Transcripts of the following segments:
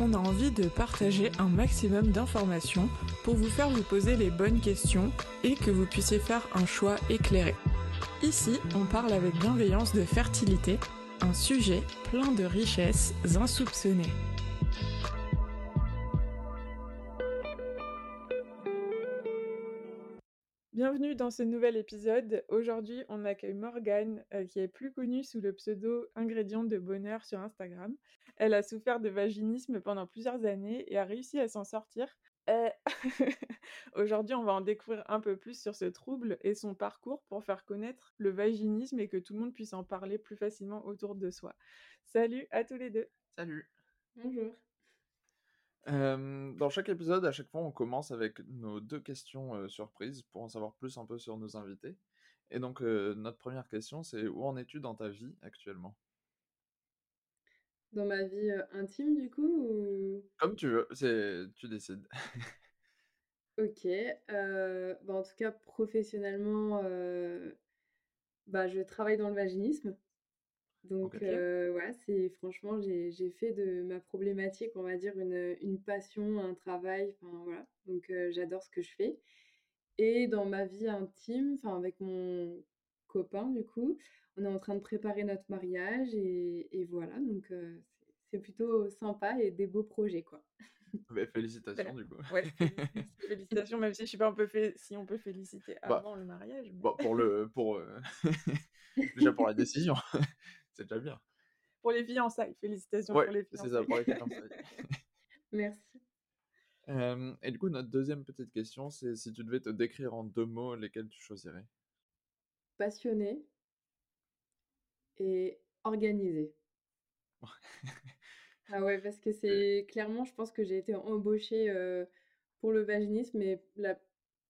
On a envie de partager un maximum d'informations pour vous faire vous poser les bonnes questions et que vous puissiez faire un choix éclairé. Ici, on parle avec bienveillance de fertilité, un sujet plein de richesses insoupçonnées. Bienvenue dans ce nouvel épisode. Aujourd'hui, on accueille Morgane, euh, qui est plus connue sous le pseudo Ingrédient de bonheur sur Instagram. Elle a souffert de vaginisme pendant plusieurs années et a réussi à s'en sortir. Euh, Aujourd'hui, on va en découvrir un peu plus sur ce trouble et son parcours pour faire connaître le vaginisme et que tout le monde puisse en parler plus facilement autour de soi. Salut à tous les deux. Salut. Bonjour. Euh, dans chaque épisode, à chaque fois, on commence avec nos deux questions euh, surprises pour en savoir plus un peu sur nos invités. Et donc, euh, notre première question, c'est où en es-tu dans ta vie actuellement? Dans ma vie intime, du coup ou... Comme tu veux, c'est tu décides. Ok. bah, en tout cas, professionnellement, bah, je travaille dans le vaginisme. Donc, Ok. c'est franchement, j'ai, j'ai fait de ma problématique, on va dire, une, une passion, un travail. Enfin, voilà. Donc, j'adore ce que je fais. Et dans ma vie intime, enfin, avec mon copain, du coup, on est en train de préparer notre mariage. Et, et voilà. Donc, euh, c'est plutôt sympa et des beaux projets, quoi. Mais félicitations du coup. Ouais, félici- félicitations, même si je sais pas on peut si on peut féliciter Bah, avant le mariage. mais- Bon, pour le, pour euh, déjà pour la décision, c'est déjà bien. Pour les fiançailles, félicitations Ouais, pour les c'est fiançailles. ça pour les fiançailles. Merci. Euh, et du coup, notre deuxième petite question, c'est si tu devais te décrire en deux mots, lesquels tu choisirais? Passionnée et organisée. Ah ouais, parce que c'est clairement, je pense que j'ai été embauchée euh, pour le vaginisme, mais la-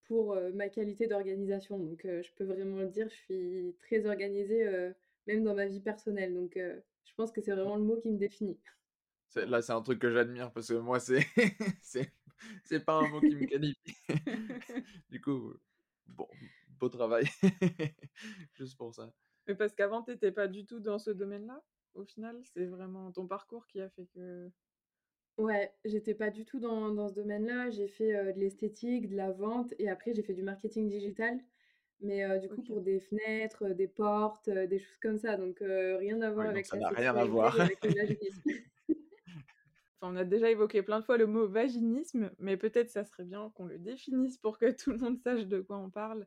pour euh, ma qualité d'organisation. Donc, euh, je peux vraiment le dire, je suis très organisée, même dans ma vie personnelle. Donc, je pense que c'est vraiment le mot qui me définit. C'est- Là, c'est un truc que j'admire parce que moi, c'est c'est pas un mot qui me qualifie. Du coup, bon, beau travail. Juste pour ça. Mais parce qu'avant, t'étais pas du tout dans ce domaine-là, au final, c'est vraiment ton parcours qui a fait que. Ouais, j'étais pas du tout dans, dans ce domaine-là. J'ai fait euh, de l'esthétique, de la vente, et après, j'ai fait du marketing digital. Mais euh, du coup, Ok. pour des fenêtres, euh, des portes, euh, des choses comme ça. Donc, euh, rien à voir Oui, donc avec ça la n'a rien à sexualité voir. et avec le vaginisme. Enfin, on a déjà évoqué plein de fois le mot vaginisme, mais peut-être ça serait bien qu'on le définisse pour que tout le monde sache de quoi on parle.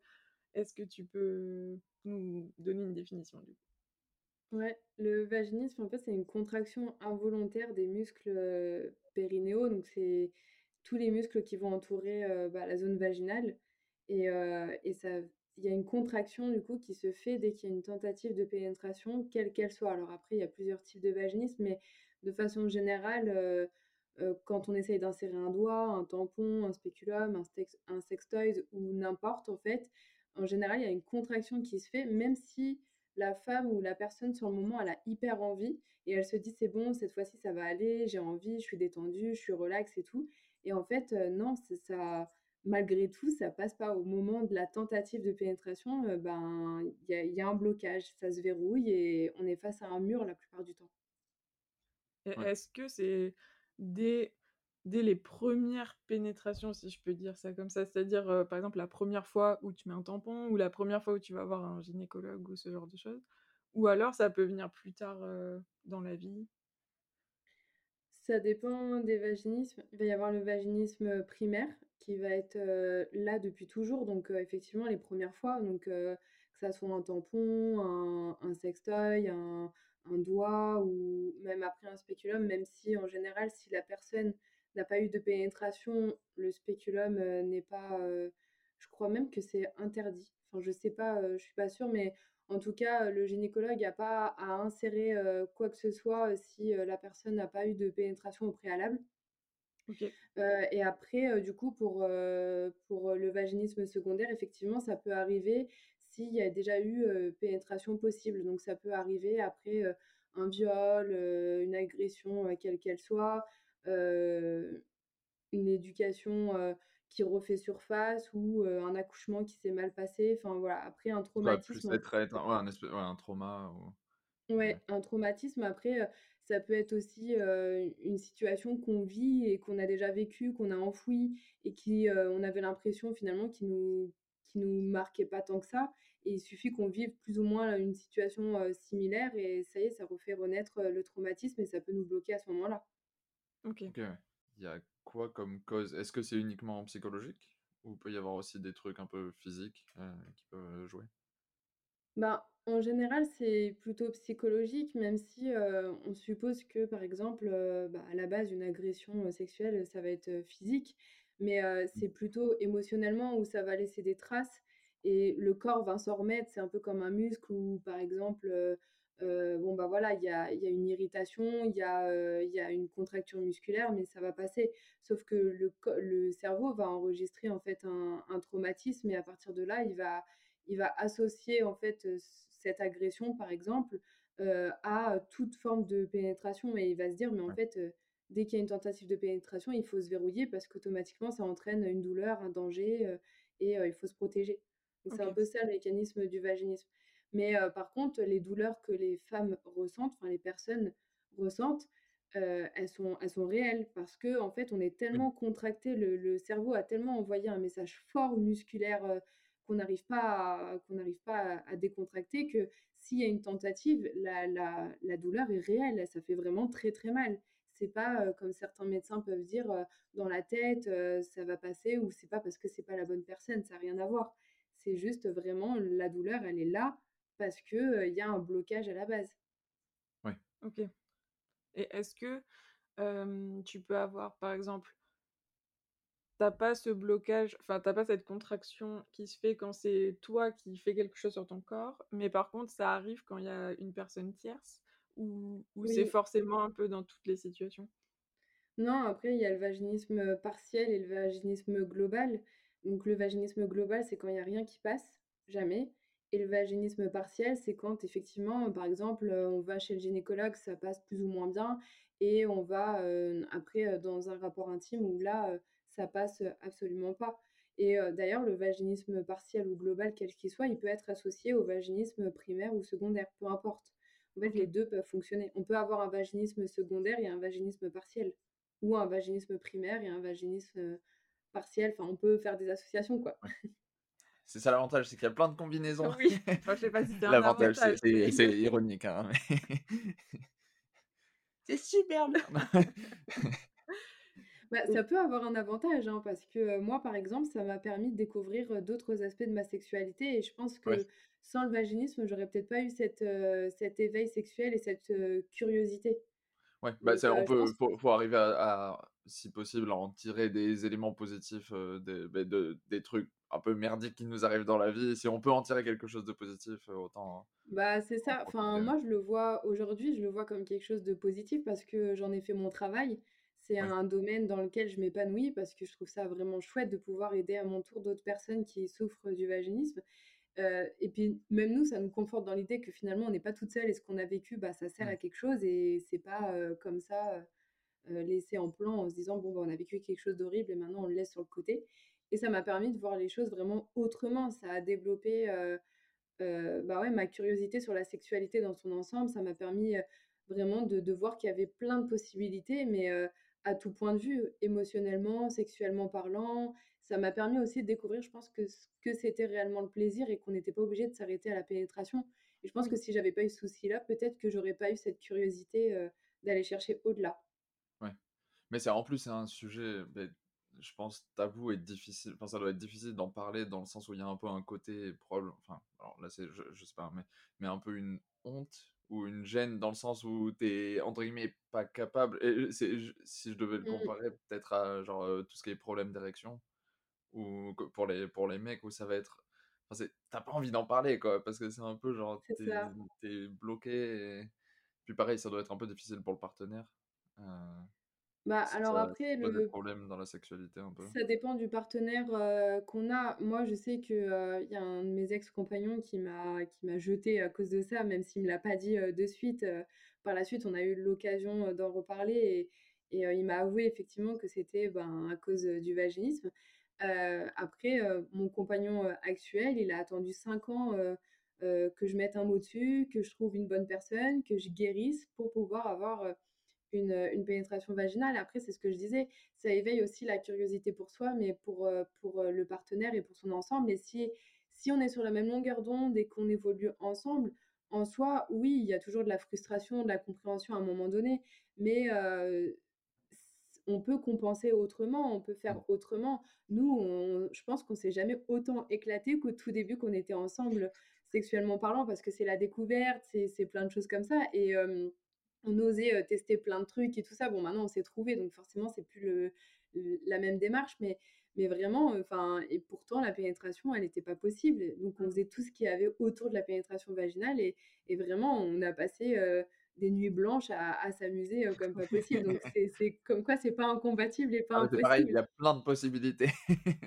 Est-ce que tu peux nous donner une définition du coup? Ouais, le vaginisme, en fait, c'est une contraction involontaire des muscles périnéaux. Donc, c'est tous les muscles qui vont entourer bah, la zone vaginale. Et, ça, il y a une contraction, du coup, qui se fait dès qu'il y a une tentative de pénétration, quelle qu'elle soit. Alors, après, il y a plusieurs types de vaginisme, mais de façon générale, quand on essaye d'insérer un doigt, un tampon, un spéculum, un, un ou n'importe, en fait, en général, il y a une contraction qui se fait, même si la femme ou la personne sur le moment, elle a hyper envie et elle se dit c'est bon, cette fois-ci ça va aller, j'ai envie, je suis détendue, je suis relax et tout. Et en fait, euh, non, c'est ça, malgré tout, ça passe pas. Au moment de la tentative de pénétration, euh, ben, il y a, il y a un blocage, ça se verrouille et on est face à un mur la plupart du temps. Ouais. Est-ce que c'est dès, dès les premières pénétrations, si je peux dire ça comme ça, c'est-à-dire euh, par exemple la première fois où tu mets un tampon ou la première fois où tu vas voir un gynécologue ou ce genre de choses, ou alors ça peut venir plus tard euh, dans la vie? Ça dépend des vaginismes. Il va y avoir le vaginisme primaire qui va être euh, là depuis toujours. Donc, effectivement, les premières fois, donc, que ça soit un tampon, un, un sextoy, un, un doigt ou même après un spéculum, même si en général, si la personne n'a pas eu de pénétration, le spéculum euh, n'est pas. euh, je crois même que c'est interdit. Enfin, je sais pas, euh, je suis pas sûre, mais en tout cas, le gynécologue n'a pas à insérer quoi que ce soit si la personne n'a pas eu de pénétration au préalable. et après, du coup, pour, pour, le vaginisme secondaire, effectivement, ça peut arriver s'il y a déjà eu, pénétration possible. Donc ça peut arriver après, un viol, une agression, quelle qu'elle soit, une éducation, qui refait surface ou, un accouchement qui s'est mal passé. Enfin voilà, après un traumatisme plus être être un ouais, un un trauma ou Ouais, un traumatisme après, ça peut être aussi, une situation qu'on vit et qu'on a déjà vécue, qu'on a enfouie et qui, on avait l'impression finalement qui nous qui nous marquait pas tant que ça et il suffit qu'on vive plus ou moins une situation, similaire et ça y est, ça refait renaître, le traumatisme et ça peut nous bloquer à ce moment-là. OK. OK, ouais. Il y a quoi comme cause? Est-ce que c'est uniquement psychologique? Ou peut y avoir aussi des trucs un peu physiques, qui peuvent, jouer? Ben, en général, c'est plutôt psychologique, même si, on suppose que, par exemple, bah, à la base, une agression, sexuelle, ça va être, physique. Mais, Mmh. c'est plutôt émotionnellement où ça va laisser des traces et le corps va s'en remettre. C'est un peu comme un muscle où, par exemple, heu, bon, bah, voilà, il y a y a une irritation, il y il y a une contracture musculaire, mais ça va passer. Sauf que le cerveau va enregistrer, en fait, un un traumatisme et à partir de là, il va il va associer, en fait, heu, cette agression, par exemple, à toute forme de pénétration et il va se dire: «Mais en fait, dès qu'il y a une tentative de pénétration, il faut se verrouiller parce qu'automatiquement, ça entraîne une douleur, un danger, et il faut se protéger. Donc c'est un peu ça le mécanisme du vaginisme. Mais par contre, les douleurs que les femmes ressentent, enfin les personnes ressentent, elles sont elles sont réelles parce qu'en fait, on est tellement contracté, le le cerveau a tellement envoyé un message fort musculaire, qu'on n'arrive pas à qu'on n'arrive pas à à décontracter que s'il y a une tentative, la la la douleur est réelle, ça fait vraiment très, très mal. C'est pas, comme certains médecins peuvent dire, dans la tête, ça va passer ou c'est pas parce que c'est pas la bonne personne, ça a rien à voir. C'est juste vraiment la douleur, elle est là parce que, heu, il y a un blocage à la base. ouais. OK. Et est-ce que, tu peux avoir, par exemple T'as pas ce blocage, enfin, t'as pas cette contraction qui se fait quand c'est toi qui fais quelque chose sur ton corps, mais par contre, ça arrive quand il y a une personne tierce ou ou c'est Oui. forcément un peu dans toutes les situations? Non, après, il y a le vaginisme, partiel et le vaginisme global. Donc le vaginisme global, c'est quand il y a rien qui passe, jamais. Et le vaginisme partiel, c'est quand effectivement, par exemple, heu, on va chez le gynécologue, ça passe plus ou moins bien et on va, heu, après, heu, dans un rapport intime où là, ça passe, absolument pas. Et d'ailleurs, le vaginisme partiel ou global, quel qu'il soit, il peut être associé au vaginisme primaire ou secondaire, peu importe. En fait, les 2 peuvent fonctionner. On peut avoir un vaginisme secondaire et un vaginisme partiel ou un vaginisme primaire et un vaginisme, partiel. Enfin, on peut faire des associations, quoi. Ouais. C'est ça l'avantage, c'est qu'il y a plein de combinaisons. oui, enfin, je sais pas si c'est un L'avantage, c'est avantage, mais c'est c'est ironique, hein, mais c'est super bien! Bah, ça peut avoir un avantage, hein, parce que, moi, par exemple, ça m'a permis de découvrir, d'autres aspects de ma sexualité et je pense ouais, que sans le vaginisme, j'aurais peut-être pas eu cette, cet éveil sexuel et cette, curiosité. ouais, bah, Donc, c'est on peut pense faut faut arriver à à si possible, à en tirer des éléments positifs, des de des trucs un peu merdiques qui nous arrivent dans la vie. Si on peut en tirer quelque chose de positif, autant Bah, c'est ça. Enfin, ouais. moi, je le vois aujourd'hui, je le vois comme quelque chose de positif parce que j'en ai fait mon travail. C'est Ouais, un domaine dans lequel je m'épanouis parce que je trouve ça vraiment chouette de pouvoir aider à mon tour d'autres personnes qui souffrent du vaginisme. Et puis même nous, ça nous conforte dans l'idée que finalement, on n'est pas toutes seules et ce qu'on a vécu, bah, ça sert à quelque chose et c'est pas, comme ça, laissé en plan en se disant: «Bon, bah, on a vécu quelque chose d'horrible et maintenant on le laisse sur le côté» et ça m'a permis de voir les choses vraiment autrement. Ça a développé, heu Heu, bah, ouais, ma curiosité sur la sexualité dans son ensemble, ça m'a permis, vraiment de de voir qu'il y avait plein de possibilités, mais à tout point de vue, émotionnellement, sexuellement parlant. Ça m'a permis aussi de découvrir, je pense, que ce que c'était réellement le plaisir et qu'on n'était pas obligé de s'arrêter à la pénétration et je pense que si j'avais pas eu ce souci-là, peut-être que j'aurais pas eu cette curiosité, d'aller chercher au-delà. Mais c'est en plus, c'est un sujet, je pense tabou et difficile enfin, ça doit être difficile d'en parler dans le sens où il y a un peu un côté probable enfin, alors là, c'est je je sais pas, mais mais un peu une honte ou une gêne dans le sens où tu es entre guillemets «pas capable» et c'est je si je devais le Mmh, comparer peut-être à genre, tout ce qui est problème d'érection ou pour les pour les mecs où ça va être enfin, tu pas envie d'en parler quoi, parce que c'est un peu genre c'est tu ça. es bloqué et puis pareil, ça doit être un peu difficile pour le partenaire, Bah, alors Ça après des le problèmes dans la sexualité un peu? ça dépend du partenaire, heu, qu'on a. Moi, je sais que, il y a un de mes ex-compagnons qui m'a qui m'a jetée à cause de ça, même s'il me l'a pas dit, de suite. Par la suite, on a eu l'occasion, d'en reparler et et il m'a avoué effectivement que c'était, ben, à cause, du vaginisme. Après, mon compagnon, actuel, il a attendu 5 ans, que je mette un mot dessus, que je trouve une bonne personne, que je guérisse pour pouvoir avoir, une, heu, une pénétration vaginale. Après, c'est ce que je disais, ça éveille aussi la curiosité pour soi, mais pour, heu, pour, heu, le partenaire et pour son ensemble et si si on est sur la même longueur d'onde et qu'on évolue ensemble, en soi, oui, il y a toujours de la frustration, de la compréhension à un moment donné, mais on peut compenser autrement, on peut faire autrement. Nous, je pense qu'on s'est jamais autant éclatés qu'au tout début qu'on était ensemble, sexuellement parlant, parce que c'est la découverte, c'est plein de choses comme ça et on osait, tester plein de trucs et tout ça. Bon, maintenant, on s'est trouvés, donc forcément, c'est plus le la même démarche, mais mais vraiment, enfin et pourtant la pénétration, elle était pas possible. Donc on Mmh. faisait tout ce qu'il y avait autour de la pénétration vaginale et et vraiment on a passé, des nuits blanches à à s'amuser, comme pas possible. Donc c'est comme quoi c'est pas incompatible et pas Ah c'est pareil, il impossible. y a plein de possibilités.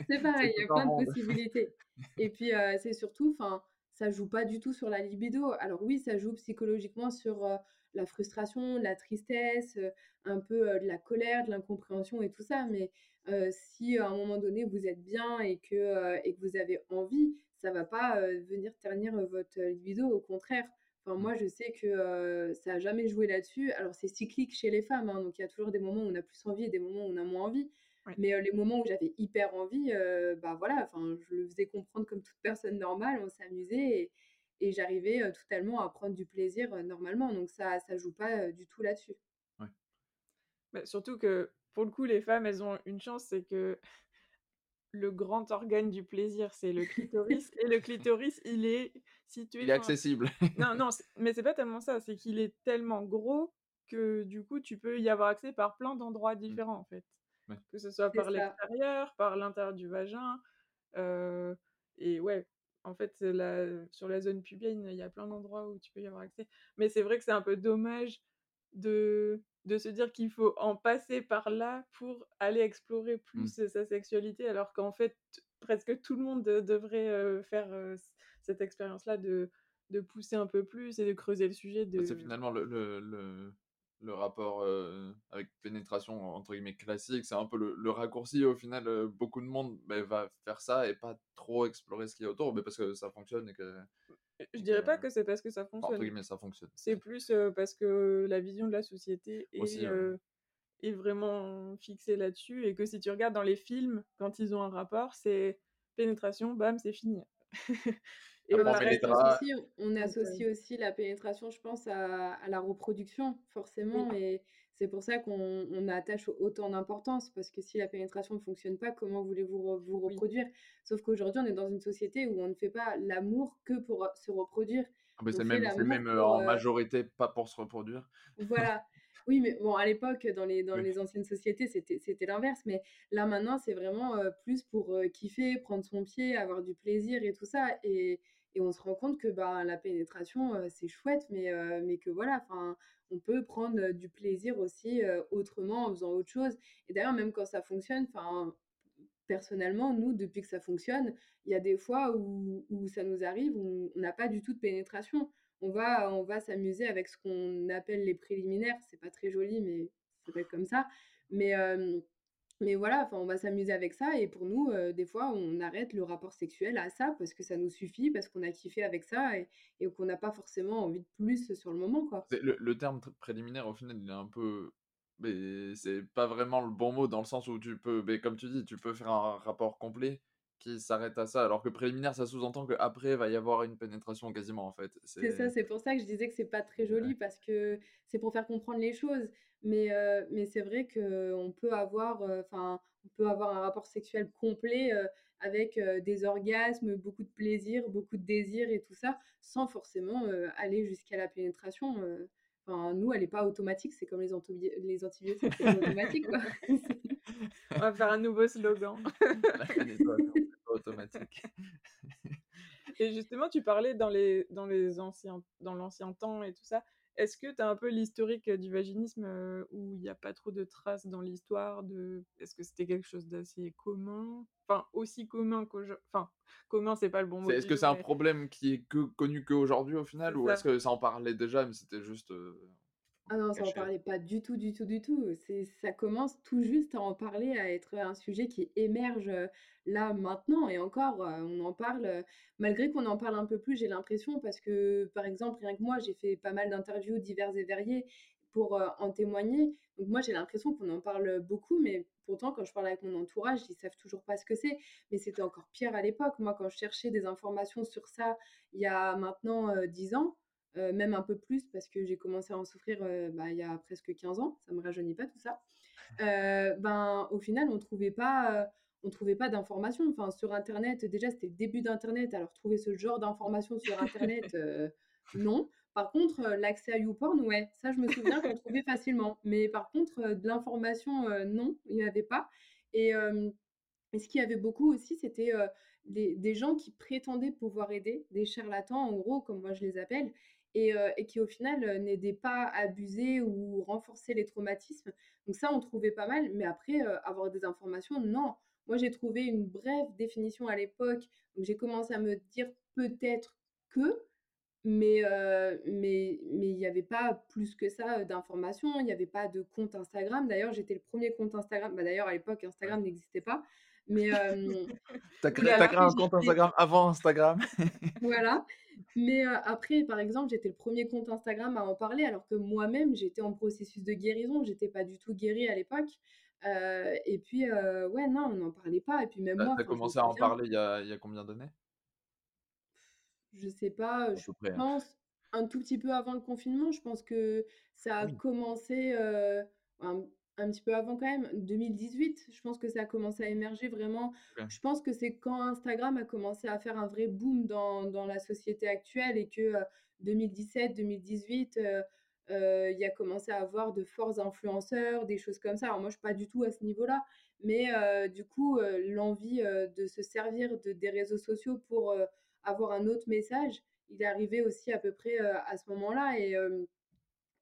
C'est pareil, il y a plein de possibilités et puis, c'est surtout enfin, ça joue pas du tout sur la libido. Alors oui, ça joue psychologiquement sur, la frustration, la tristesse, un peu, de la colère, de l'incompréhension et tout ça, mais si à un moment donné vous êtes bien et que, et que vous avez envie, ça va pas, venir ternir, votre libido, au contraire. Enfin moi je sais que, ça a jamais joué là-dessus. Alors c'est cyclique chez les femmes, hein, donc il y a toujours des moments où on a plus envie et des moments où on a moins envie. Ouais. Mais heu, les moments où j'avais hyper envie, heu, bah, voilà, enfin, je le faisais comprendre comme toute personne normale, on s'amusait et et j'arrivais, heu, totalement à prendre du plaisir, heu, normalement, donc ça ça joue pas, du tout là-dessus. Ouais. Bah, surtout que, pour le coup, les femmes, elles ont une chance, c'est que le grand organe du plaisir, c'est le clitoris et le clitoris, il est situé Il est accessible. non, non, mais c'est pas tellement ça, c'est qu'il est tellement gros que, du coup, tu peux y avoir accès par plein d'endroits Mmh. différents, en fait. Ouais. Que ce soit C'est par l'extérieur, par l'intérieur du vagin, et ouais, en fait, c'est la sur la zone pubienne, il y a plein d'endroits où tu peux y avoir accès. Mais c'est vrai que c'est un peu dommage de de se dire qu'il faut en passer par là pour aller explorer Mmh. plus, sa sexualité, alors qu'en fait, presque tout le monde de devrait, faire, cette expérience-là de de pousser un peu plus et de creuser le sujet c'est de finalement le le le le rapport, avec pénétration entre guillemets «classique», c'est un peu le le raccourci au final, beaucoup de monde, beh, va faire ça et pas trop explorer ce qu'il y a autour, beh, parce que ça fonctionne et que je dirais pas que c'est parce que ça enfin, entre fonctionne. guillemets «ça fonctionne». C'est plus, parce que la vision de la société Aussi, est vraiment fixée là-dessus et que si tu regardes dans les films, quand ils ont un rapport, c'est pénétration, bam, c'est fini. Et on associe on aussi la pénétration, je pense, à à la reproduction, oui, forcément et c'est pour ça qu'on on attache autant d'importance parce que si la pénétration ne fonctionne pas, comment voulez-vous vous oui. reproduire? Sauf qu'aujourd'hui, on est dans une société où on ne fait pas l'amour que pour, heu, se reproduire. ah c'est même même, pour, en heu majorité pas pour se reproduire. voilà. Oui, mais bon, à l'époque, dans les dans Oui. les anciennes sociétés, c'était l'inverse, mais là, maintenant, c'est vraiment, heu, plus pour, kiffer, prendre son pied, avoir du plaisir et tout ça et et on se rend compte que, ben, la pénétration, c'est chouette, mais heu, mais que voilà, on peut prendre, du plaisir aussi, autrement, en faisant autre chose et d'ailleurs, même quand ça fonctionne, personnellement, nous, depuis que ça fonctionne, il y a des fois où ça nous arrive, où on n'a pas du tout de pénétration. On va on va s'amuser avec ce qu'on appelle les préliminaires, c'est pas très joli, mais ça s'appelle comme ça. Mais, mais voilà, on va s'amuser avec ça et pour nous, des fois, on arrête le rapport sexuel à ça parce que ça nous suffit, parce qu'on a kiffé avec ça et qu'on n'a pas forcément envie de plus sur le moment, quoi. Le le terme préliminaire au final, il est un peu beh, c'est pas vraiment le bon mot dans le sens où tu peux, beh, comme tu dis, tu peux faire un rapport complet qui s'arrête à ça, alors que préliminaire, ça sous-entend qu'après va y avoir une pénétration quasiment en fait. C'est ça, C'est pour ça que je disais que c'est pas très ouais. joli parce que c'est pour faire comprendre les choses. Mais, heu, mais c'est vrai qu'on peut avoir, enfin, on peut avoir un rapport sexuel complet, heu, avec, heu, des orgasmes, beaucoup de plaisir, beaucoup de désir et tout ça, sans forcément, aller jusqu'à la pénétration. Enfin, nous, elle est pas automatique, c'est comme les les antibiotiques, c'est automatique, quoi. On va faire un nouveau slogan. La pas automatique. Et justement, tu parlais dans les dans les anciens dans l'ancien temps et tout ça, Est-ce que tu as un peu l'historique du vaginisme où il n'y a pas trop de traces dans l'histoire de... Est-ce que c'était quelque chose d'assez commun? Enfin, aussi commun qu'aujourd'hui. Enfin, commun, c'est pas le bon mot. Est-ce que c'est un problème qui est que connu qu'aujourd'hui au final Ou est-ce que ça en parlait déjà, mais c'était juste. Ah non, ça en parlait pas du tout, du tout, du tout. C'est, ça commence tout juste à en parler, à être un sujet qui émerge là maintenant. Et encore, on en parle, malgré qu'on en parle un peu plus, j'ai l'impression, parce que par exemple, rien que moi, j'ai fait pas mal d'interviews diverses et variées pour en témoigner. Donc moi, j'ai l'impression qu'on en parle beaucoup, mais pourtant, quand je parle avec mon entourage, ils savent toujours pas ce que c'est. Mais c'était encore pire à l'époque. Moi, quand je cherchais des informations sur ça il y a maintenant dix ans, euh, même un peu plus parce que j'ai commencé à en souffrir euh, bah, il y a presque 15 ans, ça me rajeunit pas tout ça. Euh, ben, au final, on trouvait pas, on trouvait pas d'informations. Enfin, sur Internet, déjà, c'était le début d'Internet, alors trouver ce genre d'informations sur Internet, non. Par contre, l'accès à YouPorn, ouais, ça, je me souviens qu'on trouvait facilement. Mais par contre, de l'information, non, il n'y avait pas. Et, ce qu'il y avait beaucoup aussi, c'était des, gens qui prétendaient pouvoir aider, des charlatans, en gros, comme moi je les appelle, et, qui au final n'aidait pas à abuser ou renforcer les traumatismes. Donc ça, on trouvait pas mal, mais après, avoir des informations, non. Moi, j'ai trouvé une brève définition à l'époque, donc j'ai commencé à me dire peut-être que, mais mais mais il n'y avait pas plus que ça d'informations, il n'y avait pas de compte Instagram. D'ailleurs, j'étais le premier compte Instagram. Bah, D'ailleurs, à l'époque, Instagram n'existait pas. Mais t'as créé, as créé un compte Instagram avant Instagram? voilà. Mais après, par exemple, j'étais le premier compte Instagram à en parler, alors que moi-même, j'étais en processus de guérison. J'étais pas du tout guérie à l'époque. et puis, ouais, non, on n'en parlait pas. Et puis même moi. T'as commencé à en parler il y a, y a combien d'années? Je sais pas. je hein. pense un tout petit peu avant le confinement. Je pense que ça a commencé un petit peu avant quand même, 2018, je pense que ça a commencé à émerger vraiment. Je pense que c'est quand Instagram a commencé à faire un vrai boom dans, dans la société actuelle et que 2017, 2018, euh, euh, il y a commencé à avoir de forts influenceurs, des choses comme ça. Alors moi, je suis pas du tout à ce niveau-là, mais euh, du coup, l'envie de se servir de, des réseaux sociaux pour avoir un autre message, il est arrivé aussi à peu près à ce moment-là. Et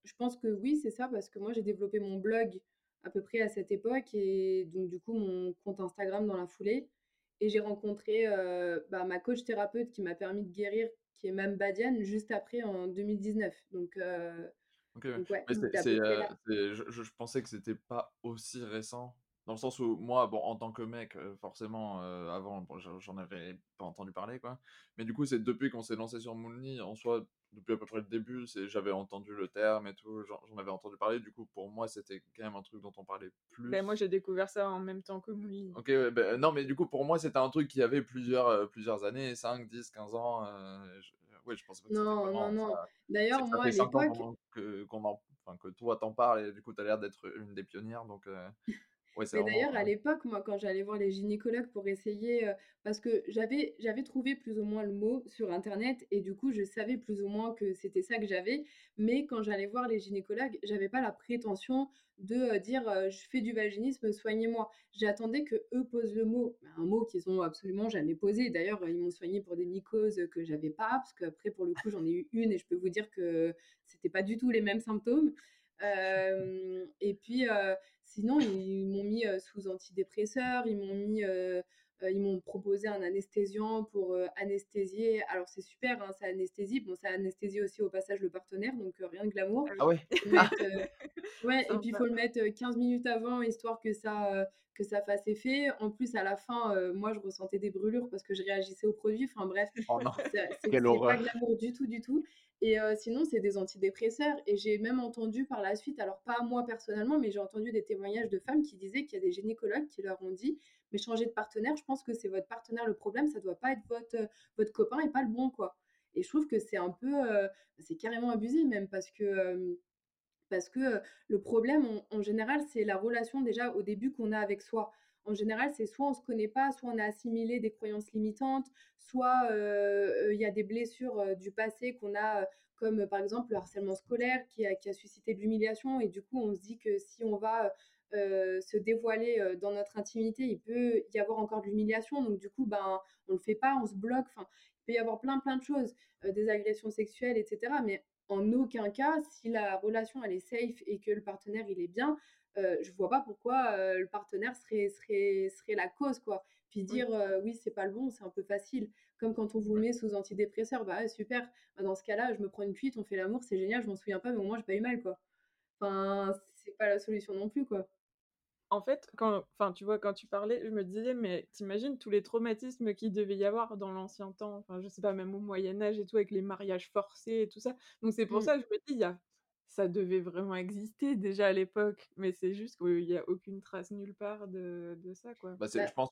je pense que oui, c'est ça, parce que moi, j'ai développé mon blog à peu près à cette époque et donc du coup mon compte Instagram dans la foulée. Et j'ai rencontré euh, bah, ma coach thérapeute qui m'a permis de guérir, qui est même Badiane, juste après en 2019. Donc, euh, ouais, euh, je, je, pensais que c'était pas aussi récent dans le sens où moi, bon, en tant que mec, forcément, avant, j'en avais pas entendu parler, quoi. Mais du coup, c'est depuis qu'on s'est lancé sur Moonly, en soi, depuis à peu près le début, c'est j'avais entendu le terme et tout, j'en avais entendu parler. Du coup, pour moi, c'était quand même un truc dont on parlait plus. Ben, moi, j'ai découvert ça en même temps que Moonly. Ok, ben, non, mais du coup, pour moi, c'était un truc qui avait pluisieurs, plusieurs années, 5, 10, 15 ans. je... Oui, je pense pas que Non, non, non. D'ailleurs, moi, à l'époque. Que, enfin, que toi, t'en parles et du coup, t'as l'air d'être une des pionnières. Donc, mais d'ailleurs, à l'époque, moi, quand j'allais voir les gynécologues pour essayer, parce que j'avais, j'avais trouvé plus ou moins le mot sur Internet et du coup, je savais plus ou moins que c'était ça que j'avais. Mais quand j'allais voir les gynécologues, j'avais pas la prétention de dire je fais du vaginisme, soignez-moi. J'attendais que eux posent le mot, un mot qu'ils ont absolument jamais posé. D'ailleurs, ils m'ont soigné pour des mycoses que j'avais pas, parce qu'après, pour le coup, j'en ai eu une et je peux vous dire que c'était pas du tout les mêmes symptômes. et puis, Sinon, ils m'ont mis sous antidépresseurs, ils m'ont mis ils m'ont proposé un anesthésiant pour anesthésier. Alors c'est super, hein, ça anesthésie. Bon, ça anesthésie aussi au passage le partenaire, donc rien de glamour. Ah ouais. ouais, et puis il faut le mettre 15 minutes avant histoire que ça que ça fasse effet. En plus, à la fin, moi je ressentais des brûlures parce que je réagissais au produit. Enfin bref, oh c'est pas glamour du tout, du tout. Et sinon, c'est des antidépresseurs. Et j'ai même entendu par la suite, alors pas moi personnellement, mais j'ai entendu des témoignages de femmes qui disaient qu'il y a des gynécologues qui leur ont dit Mais changer de partenaire, je pense que c'est votre partenaire le problème, ça doit pas être votre, votre copain et pas le bon, quoi. Et je trouve que c'est un peu. c'est carrément abusé, même, parce que. parce que le problème, en général, c'est la relation déjà au début qu'on a avec soi en général, c'est soit on ne se connaît pas, soit on a assimilé des croyances limitantes, soit il y a des blessures du passé qu'on a, comme par exemple le harcèlement scolaire qui a suscité de l'humiliation. Et du coup, on se dit que si on va se dévoiler dans notre intimité, il peut y avoir encore de l'humiliation. Donc du coup, ben, on ne le fait pas, on se bloque. Enfin, il peut y avoir plein, plein de choses, des agressions sexuelles, etc. Mais en aucun cas, si la relation elle est safe et que le partenaire il est bien, euh, je vois pas pourquoi euh, le partenaire serait, serait, serait la cause, quoi. Puis dire oui, c'est pas le bon, c'est un peu facile. Comme quand on vous met sous antidépresseur, bah super, bah, dans ce cas-là, je me prends une cuite, on fait l'amour, c'est génial, je m'en souviens pas, mais au moins j'ai pas eu mal, quoi. Enfin, c'est pas la solution non plus, quoi. En fait, quand, enfin, tu vois, quand tu parlais, je me disais, mais t'imagines tous les traumatismes qu'il devait y avoir dans l'ancien temps, enfin, je sais pas, même au Moyen Âge et tout, avec les mariages forcés et tout ça. Donc c'est pour mmh. ça que je me dis, y a, ça devait vraiment exister déjà à l'époque, mais c'est juste qu'il n'y a aucune trace nulle part de, de ça, quoi. Bah, bah je pense,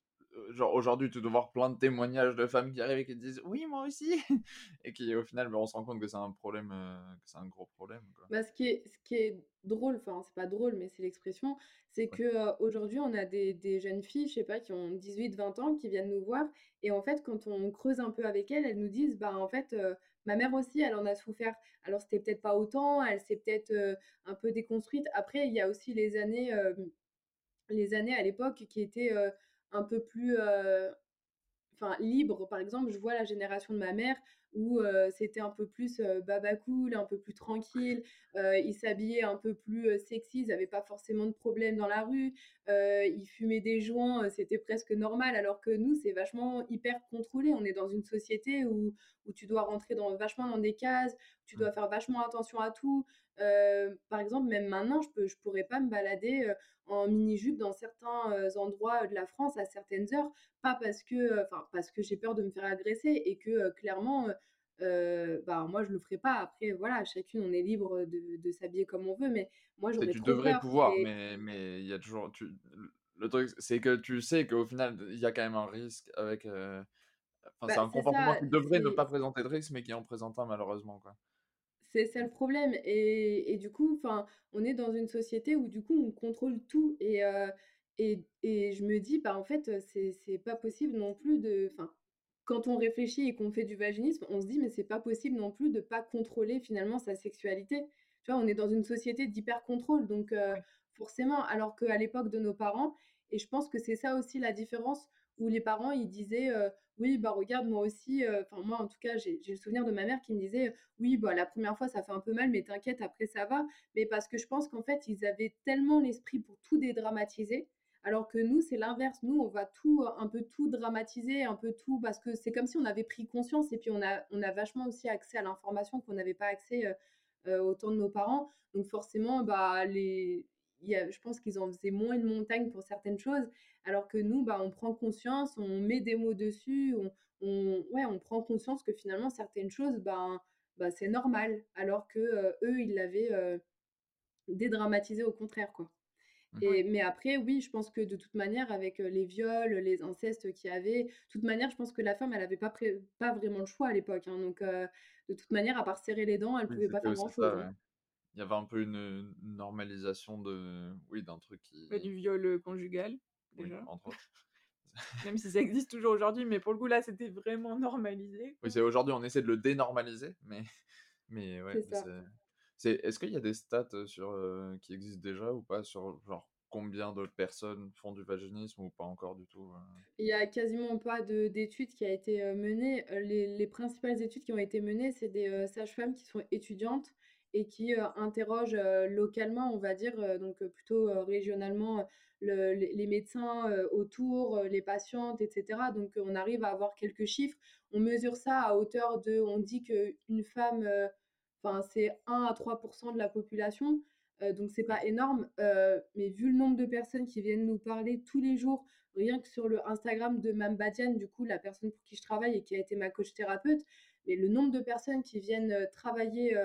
genre aujourd'hui, tu dois voir plein de témoignages de femmes qui arrivent et qui disent oui, moi aussi, et qui au final, bah, on se rend compte que c'est un problème, euh, que c'est un gros problème. Quoi. Bah, ce qui est, ce qui est drôle, enfin c'est pas drôle, mais c'est l'expression, c'est que euh, aujourd'hui on a des, des, jeunes filles, je sais pas, qui ont 18-20 ans, qui viennent nous voir, et en fait quand on creuse un peu avec elles, elles nous disent bah en fait euh, ma mère aussi, elle en a souffert. Alors c'était peut-être pas autant, elle s'est peut-être un peu déconstruite. Après il y a aussi les années, les années à l'époque qui étaient un peu plus libre. Par exemple je vois la génération de ma mère où c'était un peu plus baba cool un peu plus tranquille ils s'habillaient un peu plus sexy ils n'avaient pas forcément de problème dans la rue ils fumaient des joints c'était presque normal alors que nous c'est vachement hyper contrôlé. On est dans une société où, où tu dois rentrer dans, vachement dans des cases tu dois faire vachement attention à tout. Par exemple, même maintenant, je ne je pourrais pas me balader en mini-jupe dans certains endroits de la France à certaines heures, pas parce que, parce que j'ai peur de me faire agresser et que clairement, bah, moi, je le ferai pas. Après, voilà, chacune, on est libre de, de s'habiller comme on veut, mais moi, j'aurais Tu devrais pouvoir, mais il y a toujours. Tu... Le truc, c'est que tu sais qu'au final, il y a quand même un risque avec. Enfin, c'est bah, un comportement qui devrait ne pas présenter de risque, mais qui en présente un, malheureusement. Quoi. C'est ça le problème. Et, et du coup, enfin, on est dans une société où du coup, on contrôle tout. Et, et, et je me dis, bah, en fait, c'est pas possible non plus de. Enfin, quand on réfléchit et qu'on fait du vaginisme, on se dit, mais c'est pas possible non plus de pas contrôler finalement sa sexualité. Tu vois, on est dans une société d'hyper-contrôle. Donc, forcément, alors qu'à l'époque de nos parents, et je pense que c'est ça aussi la différence où les parents, ils disaient, oui, bah regarde, moi aussi, enfin moi en tout cas, j'ai le souvenir de ma mère qui me disait, oui, bah la première fois ça fait un peu mal, mais t'inquiète, après ça va. Mais parce que je pense qu'en fait, ils avaient tellement l'esprit pour tout dédramatiser. Alors que nous, c'est l'inverse. Nous, on va tout, un peu tout dramatiser, un peu tout, parce que c'est comme si on avait pris conscience et puis on a, on a vachement aussi accès à l'information qu'on n'avait pas accès au temps de nos parents. Donc forcément, bah, les, je pense qu'ils en faisaient moins une montagne pour certaines choses, alors que nous, bah, on prend conscience, on met des mots dessus, on, on prend conscience que finalement certaines choses, bah, bah, c'est normal, alors que euh, eux, ils l'avaient euh, dédramatisé au contraire, quoi. Et, mais après, oui, je pense que de toute manière, avec les viols, les incestes qu'il y avait, de toute manière, je pense que la femme, elle n'avait pas, pas vraiment le choix à l'époque. Hein. donc, de toute manière, à part serrer les dents, elle ne pouvait pas faire grand-chose. Hein il y avait un peu une normalisation de oui d'un truc qui du viol conjugal déjà entre autres. même si ça existe toujours aujourd'hui mais pour le coup là c'était vraiment normalisé oui c'est aujourd'hui on essaie de le dénormaliser mais mais ouais c'est est-ce qu'il y a des stats sur qui existent déjà ou pas sur genre combien de personnes font du vaginisme ou pas encore du tout Il y a quasiment pas d'études qui a été menée. Les, les, principales études qui ont été menées, c'est des sages-femmes qui sont étudiantes et qui euh, interroge euh, localement, on va dire, euh, donc plutôt régionalement, les, médecins autour, les patientes, etc. Donc on arrive à avoir quelques chiffres. On mesure ça à hauteur de, on dit qu'une femme, enfin c'est 1 à 3% de la population. donc c'est pas énorme, mais vu le nombre de personnes qui viennent nous parler tous les jours, rien que sur le Instagram de Mme Badiane, du coup la personne pour qui je travaille et qui a été ma coach thérapeute, mais le nombre de personnes qui viennent travailler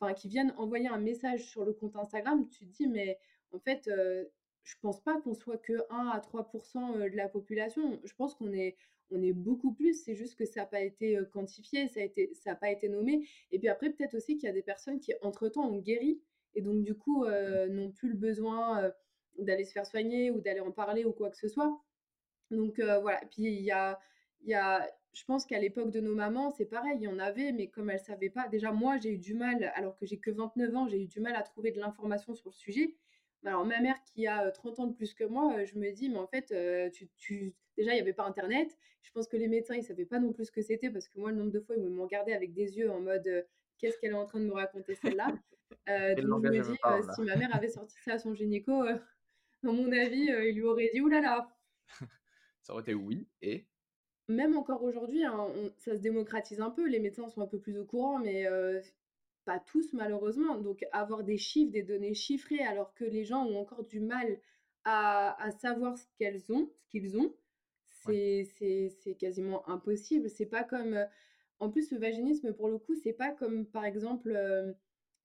enfin, qui viennent envoyer un message sur le compte Instagram, tu te dis, mais en fait, euh, je pense pas qu'on soit que 1 à 3% euh, de la population. Je pense qu'on est, on est beaucoup plus. C'est juste que ça n'a pas été euh, quantifié, ça n'a pas été nommé. Et puis après, peut-être aussi qu'il y a des personnes qui, entre-temps, ont guéri et donc, du coup, n'ont plus le besoin d'aller se faire soigner ou d'aller en parler ou quoi que ce soit. Donc, voilà. Puis, il y a, y a, je pense qu'à l'époque de nos mamans, c'est pareil, il y en avait, mais comme elles ne savaient pas, déjà moi j'ai eu du mal, alors que j'ai que 29 ans, j'ai eu du mal à trouver de l'information sur le sujet. Alors ma mère qui a 30 ans de plus que moi, je me dis, mais en fait, tu, déjà il n'y avait pas Internet. Je pense que les médecins, ils ne savaient pas non plus ce que c'était, parce que moi, le nombre de fois, ils me regardaient avec des yeux en mode, qu'est-ce qu'elle est en train de me raconter celle-là? Donc je me dis, si ma mère avait sorti ça à son gynéco, à mon avis, il lui aurait dit, oulala. Ça aurait été oui, et? Même encore aujourd'hui, hein, ça se démocratise un peu, les médecins sont un peu plus au courant, mais pas tous malheureusement. Donc avoir des chiffres, des données chiffrées, alors que les gens ont encore du mal à, savoir ce qu'elles ont, ce qu'ils ont, c'est quasiment impossible. C'est pas comme. En plus, le vaginisme, pour le coup, c'est pas comme par exemple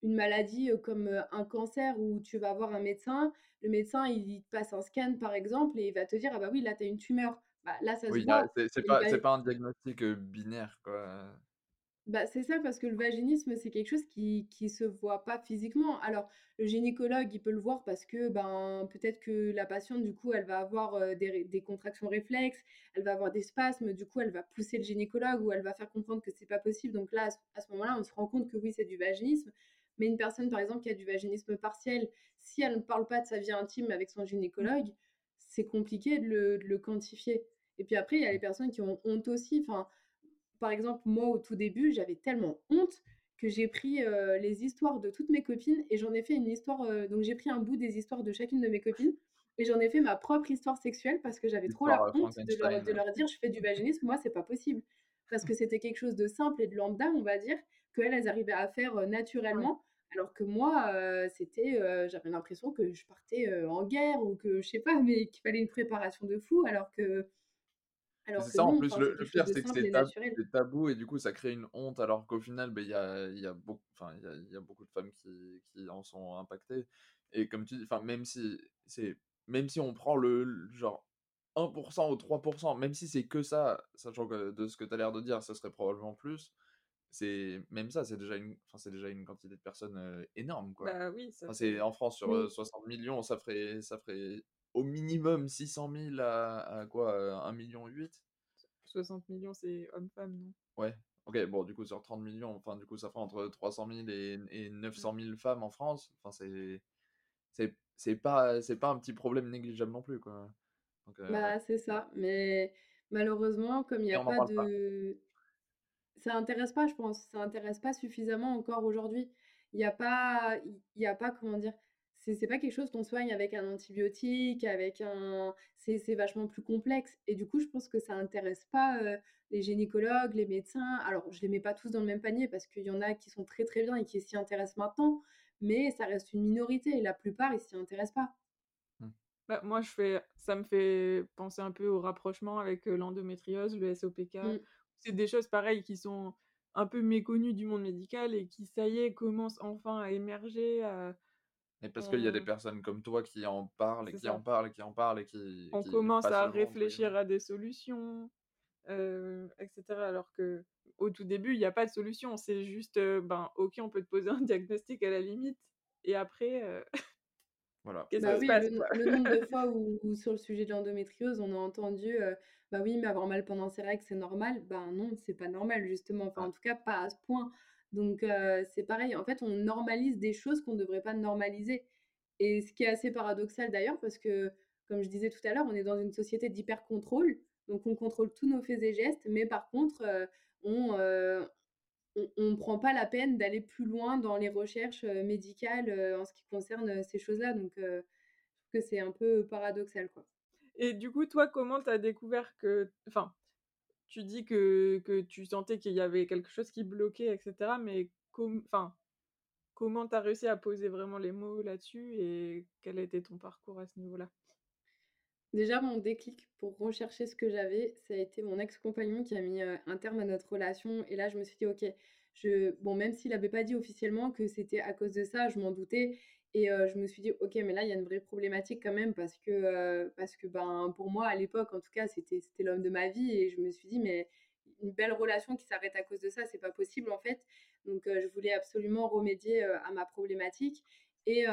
une maladie comme un cancer où tu vas voir un médecin, le médecin il te passe un scan par exemple et il va te dire ah bah oui là tu as une tumeur. Bah, là ça se voit. C'est pas, pas un diagnostic binaire quoi. Bah, c'est ça, parce que le vaginisme, c'est quelque chose qui qui se voit pas physiquement. Alors, le gynécologue, il peut le voir parce que, ben, peut-être que la patiente, du coup, elle va avoir des, des contractions réflexes, elle va avoir des spasmes, du coup, elle va pousser le gynécologue ou elle va faire comprendre que c'est pas possible. Donc là, à ce, moment-là, on se rend compte que oui, c'est du vaginisme. Mais une personne, par exemple, qui a du vaginisme partiel, si elle ne parle pas de sa vie intime avec son gynécologue, c'est compliqué de le, de le quantifier. Et puis après, il y a les personnes qui ont honte aussi. Enfin, par exemple, moi, au tout début, j'avais tellement honte que j'ai pris euh, les histoires de toutes mes copines et j'en ai fait une histoire. Euh, donc, j'ai pris un bout des histoires de chacune de mes copines et j'en ai fait ma propre histoire sexuelle parce que j'avais trop la euh, honte de leur, dire je fais du vaginisme. Moi, c'est pas possible. Parce que c'était quelque chose de simple et de lambda, on va dire, qu'elles, elles arrivaient à faire naturellement. Alors que moi, c'était, j'avais l'impression que je partais en guerre ou que je sais pas, mais qu'il fallait une préparation de fou. Alors que c'est ça, en plus, le, pire, c'est que c'est tabou et du coup, ça crée une honte, alors qu'au final, ben, il y, a, y, a beaucoup, y, y a beaucoup de femmes qui, qui en sont impactées. Et comme tu dis, même si, même si on prend le, genre 1% ou 3%, même si c'est que ça, sachant que de ce que tu as l'air de dire, ça serait probablement plus, c'est même ça, c'est déjà une, c'est déjà une quantité de personnes énorme, quoi. Bah oui, c'est en France sur 60 millions, ça ferait, ça ferait au minimum 600 000 à, à quoi 1,8 million 60 millions, c'est homme-femme, non? Ouais, ok, bon, du coup, sur 30 millions, enfin, du coup, ça fait entre 300 000 et, et 900 000 femmes en France. Enfin, c'est. C'est pas, pas un petit problème négligeable non plus, quoi. Euh, bah, c'est ça. Mais malheureusement, comme il n'y a pas de. Ça intéresse pas, je pense. Ça intéresse pas suffisamment encore aujourd'hui. Il n'y a pas. Il y a pas, comment dire c'est pas quelque chose qu'on soigne avec un antibiotique, avec un. C'est vachement plus complexe. Et du coup, je pense que ça intéresse pas euh, les gynécologues, les médecins. Alors, je les mets pas tous dans le même panier parce qu'il y en a qui sont très très bien et qui s'y intéressent maintenant, mais ça reste une minorité et la plupart, ils s'y intéressent pas. Mmh. Bah, moi, je fais, ça me fait penser un peu au rapprochement avec euh, l'endométriose, le SOPK. Mmh. C'est des choses pareilles qui sont un peu méconnues du monde médical et qui, ça y est, commencent enfin à émerger, à, et parce qu'il y a des personnes comme toi qui en parlent et qui en parlent et qui en parlent et qui. On commence à réfléchir à des solutions, etc. Alors que au tout début, il n'y a pas de solution. C'est juste, ben, ok, on peut te poser un diagnostic à la limite. Et après. Voilà. Qu'est-ce bah qui se passe le, nombre de fois où, sur le sujet de l'endométriose, on a entendu bah oui, mais avoir mal pendant ses règles, c'est normal. Ben non, c'est pas normal, justement. Enfin, en tout cas, pas à ce point. Donc c'est pareil, en fait, on normalise des choses qu'on ne devrait pas normaliser. Et ce qui est assez paradoxal d'ailleurs, parce que, comme je disais tout à l'heure, on est dans une société d'hyper-contrôle, donc on contrôle tous nos faits et gestes, mais par contre, on ne prend pas la peine d'aller plus loin dans les recherches médicales en ce qui concerne ces choses-là. Donc, je trouve que c'est un peu paradoxal, quoi. Et du coup, toi, comment tu as découvert que... Enfin, tu dis que, tu sentais qu'il y avait quelque chose qui bloquait, etc. Mais enfin, comment tu as réussi à poser vraiment les mots là-dessus et quel a été ton parcours à ce niveau-là? Déjà, mon déclic pour rechercher ce que j'avais, ça a été mon ex-compagnon qui a mis un terme à notre relation. Et là, je me suis dit, ok, je... bon, même s'il n'avait pas dit officiellement que c'était à cause de ça, je m'en doutais. Et je me suis dit, ok, mais là, il y a une vraie problématique quand même parce que, parce que ben, pour moi, à l'époque, en tout cas, c'était l'homme de ma vie. Et je me suis dit, mais une belle relation qui s'arrête à cause de ça, c'est pas possible en fait. Donc, je voulais absolument remédier à ma problématique. Et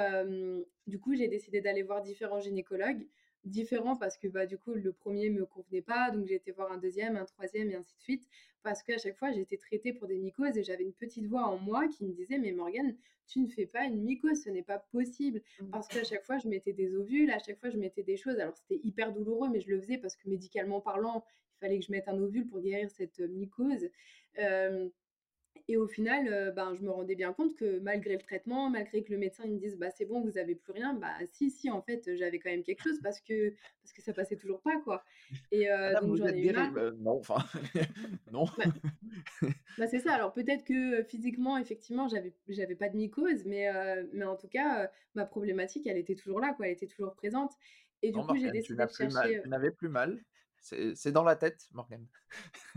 du coup, j'ai décidé d'aller voir différents gynécologues différents parce que bah, du coup, le premier me convenait pas. Donc, j'ai été voir un deuxième, un troisième et ainsi de suite. Parce qu'à chaque fois, j'étais traitée pour des mycoses et j'avais une petite voix en moi qui me disait Mais Morgane, tu ne fais pas une mycose, ce n'est pas possible. Mmh. Parce qu'à chaque fois, je mettais des ovules, à chaque fois, je mettais des choses. Alors, c'était hyper douloureux, mais je le faisais parce que médicalement parlant, il fallait que je mette un ovule pour guérir cette mycose. Et au final, ben, je me rendais bien compte que malgré le traitement, malgré que le médecin il me dise bah c'est bon, vous avez plus rien, bah si si en fait j'avais quand même quelque chose parce que parce que ça passait toujours pas quoi. Et donc j'en ai eu marre. Bah, non, enfin non. Bah, bah, c'est ça. Alors peut-être que physiquement effectivement j'avais j'avais pas de mycose, mais mais en tout cas ma problématique elle était toujours là quoi, elle était toujours présente. Et du coup j'ai décidé de chercher. Tu n'avais plus mal. C'est dans la tête, Morgane.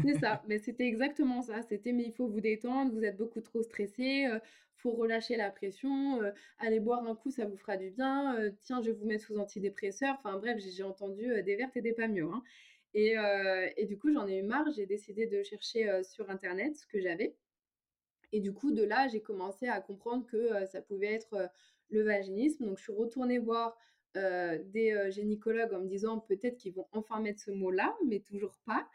C'est ça, mais c'était exactement ça. C'était mais il faut vous détendre, vous êtes beaucoup trop stressé, il faut relâcher la pression, allez boire un coup, ça vous fera du bien. tiens, je vais vous mettre sous antidépresseur. Enfin bref, j'ai entendu des vertes et des pas mieux. Hein. Et, et, du coup, j'en ai eu marre. J'ai décidé de chercher sur internet ce que j'avais. Et du coup, de là, j'ai commencé à comprendre que ça pouvait être le vaginisme. Donc, je suis retournée voir euh, des euh, gynécologues en me disant peut-être qu'ils vont enfin mettre ce mot-là, mais toujours pas.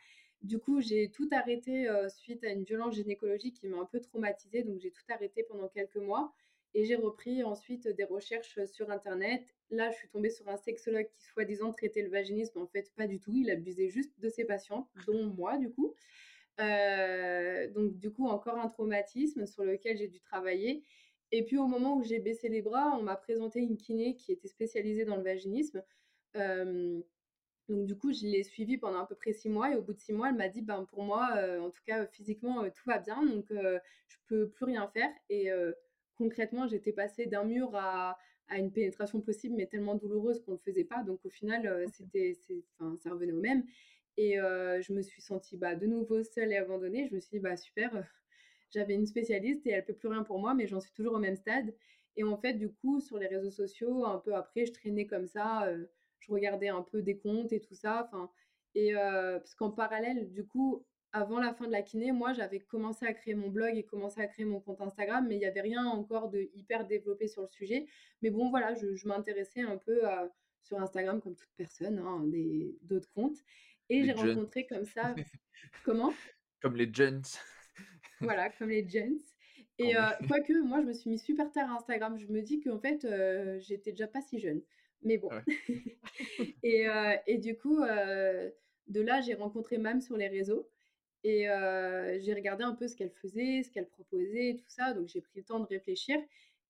Du coup, j'ai tout arrêté euh, suite à une violence gynécologique qui m'a un peu traumatisée, donc j'ai tout arrêté pendant quelques mois. Et j'ai repris ensuite des recherches sur Internet. Là, je suis tombée sur un sexologue qui, soi-disant, traitait le vaginisme. En fait, pas du tout. Il abusait juste de ses patients, dont moi, du coup. donc, du coup, encore un traumatisme sur lequel j'ai dû travailler. Et puis au moment où j'ai baissé les bras, on m'a présenté une kiné qui était spécialisée dans le vaginisme. donc du coup, je l'ai suivie pendant à peu près six mois et au bout de six mois, elle m'a dit, ben pour moi, en tout cas physiquement, tout va bien, donc je peux plus rien faire. Et concrètement, j'étais passée d'un mur à, à, une pénétration possible, mais tellement douloureuse qu'on ne le faisait pas. Donc au final, c'était, ça revenait au même. Et je me suis sentie bah, de nouveau seule et abandonnée. Je me suis dit, bah super, j'avais une spécialiste et elle peut plus rien pour moi, mais j'en suis toujours au même stade. Et en fait, du coup, sur les réseaux sociaux, un peu après, je traînais comme ça, euh, je regardais un peu des comptes et tout ça. Enfin, et euh, parce qu'en parallèle, du coup, avant la fin de la kiné, moi, j'avais commencé à créer mon blog et commencé à créer mon compte Instagram, mais il n'y avait rien encore de hyper développé sur le sujet. Mais bon, voilà, je, m'intéressais un peu sur Instagram comme toute personne, hein, des d'autres comptes. Et j'ai rencontré comme ça. Comment? Comme les gens voilà, comme les gens. Et euh, quoique, moi, je me suis mis super tard à Instagram. Je me dis qu'en fait, euh, j'étais déjà pas si jeune. Mais bon. et, euh, et, du coup, de là, j'ai rencontré Mam sur les réseaux. Et j'ai regardé un peu ce qu'elle faisait, ce qu'elle proposait, tout ça. Donc, j'ai pris le temps de réfléchir.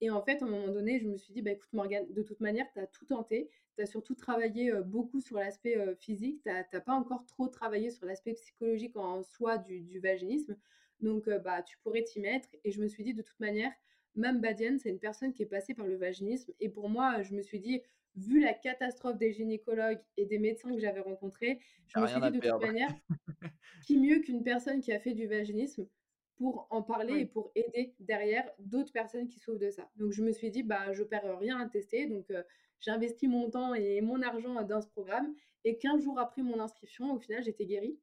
Et en fait, à un moment donné, je me suis dit, bah, écoute, Morgane, de toute manière, tu as tout tenté. Tu as surtout travaillé beaucoup sur l'aspect physique. Tu n'as pas encore trop travaillé sur l'aspect psychologique en soi du, du vaginisme. Donc, euh, bah, tu pourrais t'y mettre. Et je me suis dit, de toute manière, Mam Badian, c'est une personne qui est passée par le vaginisme. Et pour moi, je me suis dit, vu la catastrophe des gynécologues et des médecins que j'avais rencontrés, je me suis dit, de toute manière, qui mieux qu'une personne qui a fait du vaginisme pour en parler et pour aider derrière d'autres personnes qui souffrent de ça. Donc, je me suis dit, bah, je perds rien à tester. Donc, euh, j'ai investi mon temps et mon argent dans ce programme. Et 15 jours après mon inscription, au final, j'étais guérie.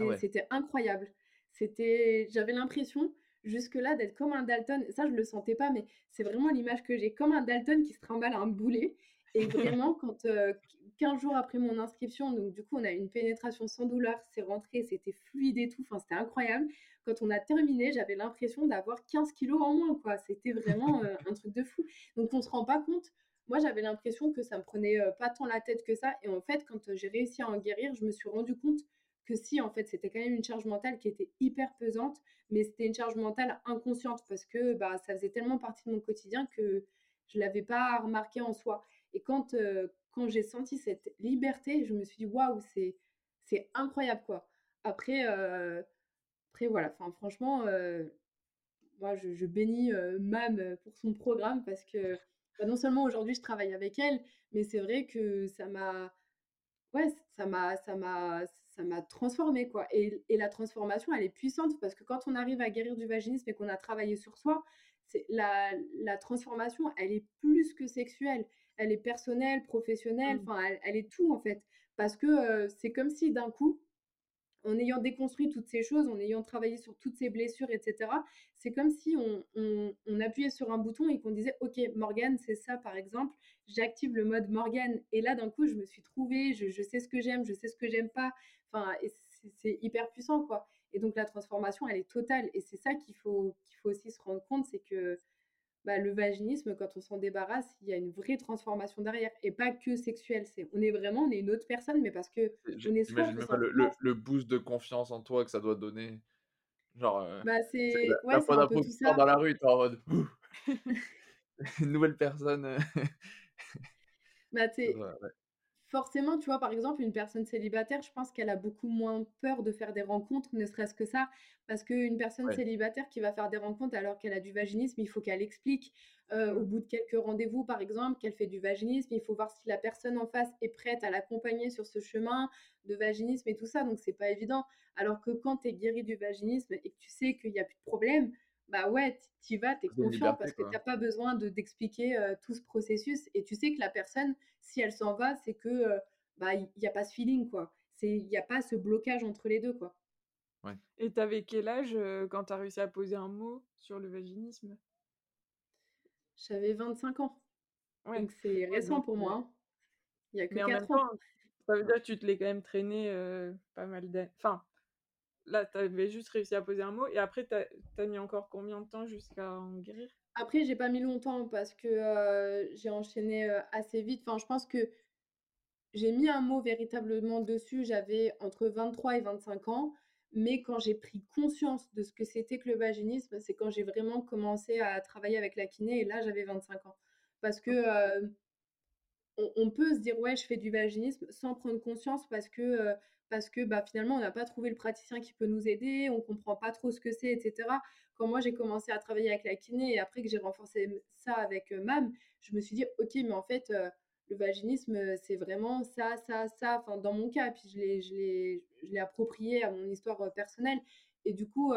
Ah c'était incroyable. C'était, j'avais l'impression jusque-là d'être comme un Dalton. Ça, je le sentais pas, mais c'est vraiment l'image que j'ai, comme un Dalton qui se trimballe un boulet. Et vraiment, quand 15 jours après mon inscription, donc du coup, on a eu une pénétration sans douleur, c'est rentré, c'était fluide et tout, enfin, c'était incroyable. Quand on a terminé, j'avais l'impression d'avoir 15 kilos en moins, quoi. C'était vraiment un truc de fou. Donc, on se rend pas compte. Moi, j'avais l'impression que ça me prenait pas tant la tête que ça. Et en fait, quand j'ai réussi à en guérir, je me suis rendu compte que si, en fait, c'était quand même une charge mentale qui était hyper pesante, mais c'était une charge mentale inconsciente parce que bah, ça faisait tellement partie de mon quotidien que je l'avais pas remarqué en soi. Et quand, euh, quand j'ai senti cette liberté, je me suis dit, waouh, c'est, c'est incroyable, quoi. Après, euh, après voilà, franchement, euh, moi, je, bénis Mam pour son programme parce que bah, non seulement aujourd'hui, je travaille avec elle, mais c'est vrai que ça m'a ouais, ça m'a, ça m'a, ça m'a transformé quoi. Et, la transformation, elle est puissante parce que quand on arrive à guérir du vaginisme et qu'on a travaillé sur soi, la, la transformation, elle est plus que sexuelle, elle est personnelle, professionnelle, mmh. enfin, elle, est tout en fait. Parce que c'est comme si d'un coup, en ayant déconstruit toutes ces choses, en ayant travaillé sur toutes ces blessures, etc., c'est comme si on, appuyait sur un bouton et qu'on disait, OK, Morgane, c'est ça par exemple, j'active le mode Morgane. Et là, d'un coup, je me suis trouvée, je, sais ce que j'aime, je sais ce que j'aime pas. Enfin, c'est hyper puissant, quoi. Et donc, la transformation, elle est totale. Et c'est ça qu'il faut, qu'il faut aussi se rendre compte, c'est que bah, le vaginisme, quand on s'en débarrasse, il y a une vraie transformation derrière et pas que sexuelle. C'est, on est vraiment, on est une autre personne, mais parce que on est soi. Le, le, boost de confiance en toi que ça doit donner. Genre, euh, Bah, c'est c'est la ouais, la c'est fois un peu d'après tout que tu dans la rue, tu es en mode: «Une nouvelle personne, heu». Bah, vrai, ouais. Forcément, tu vois, par exemple, une personne célibataire, je pense qu'elle a beaucoup moins peur de faire des rencontres, ne serait-ce que ça. Parce qu'une personne Ouais. célibataire qui va faire des rencontres alors qu'elle a du vaginisme, il faut qu'elle explique, au Mmh. bout de quelques rendez-vous, par exemple, qu'elle fait du vaginisme. Il faut voir si la personne en face est prête à l'accompagner sur ce chemin de vaginisme et tout ça, donc c'est pas évident. Alors que quand tu es guéri du vaginisme et que tu sais qu'il y a plus de problème, bah, ouais, tu y vas, tu es de confiant liberté, parce que tu quoi. as pas besoin de d'expliquer, heu, tout ce processus et tu sais que la personne, si elle s'en va, c'est que, bah, il y a pas ce feeling, quoi. C'est il y a pas ce blocage entre les 2, quoi. Ouais. Et tu avais quel âge, quand tu as réussi à poser un mot sur le vaginisme? J'avais 25 ans, Ouais, donc c'est récent pour moi, hein. Il y a que mais en même 4 temps, ans. ça veut dire que tu te l'es quand même traîné, pas mal d'a enfin, là, tu avais juste réussi à poser un mot et après tu as mis encore combien de temps jusqu'à en guérir? Après, j'ai pas mis longtemps parce que, j'ai enchaîné, assez vite. Enfin, je pense que j'ai mis un mot véritablement dessus, j'avais entre 23 et 25 ans, mais quand j'ai pris conscience de ce que c'était que le vaginisme, c'est quand j'ai vraiment commencé à travailler avec la kiné et là, j'avais 25 ans. Parce que. On on peut se dire: «Ouais, je fais du vaginisme» sans prendre conscience parce que, heu, parce que, bah, finalement, on n'a pas trouvé le praticien qui peut nous aider, on comprend pas trop ce que c'est et cetera. Quand moi, j'ai commencé à travailler avec la kiné et après que j'ai renforcé ça avec, MAM, je me suis dit: «OK, mais en fait, heu, le vaginisme, c'est vraiment ça, ça, ça», enfin, dans mon cas, puis je l'ai je l'ai je l'ai approprié à mon histoire, personnelle et du coup,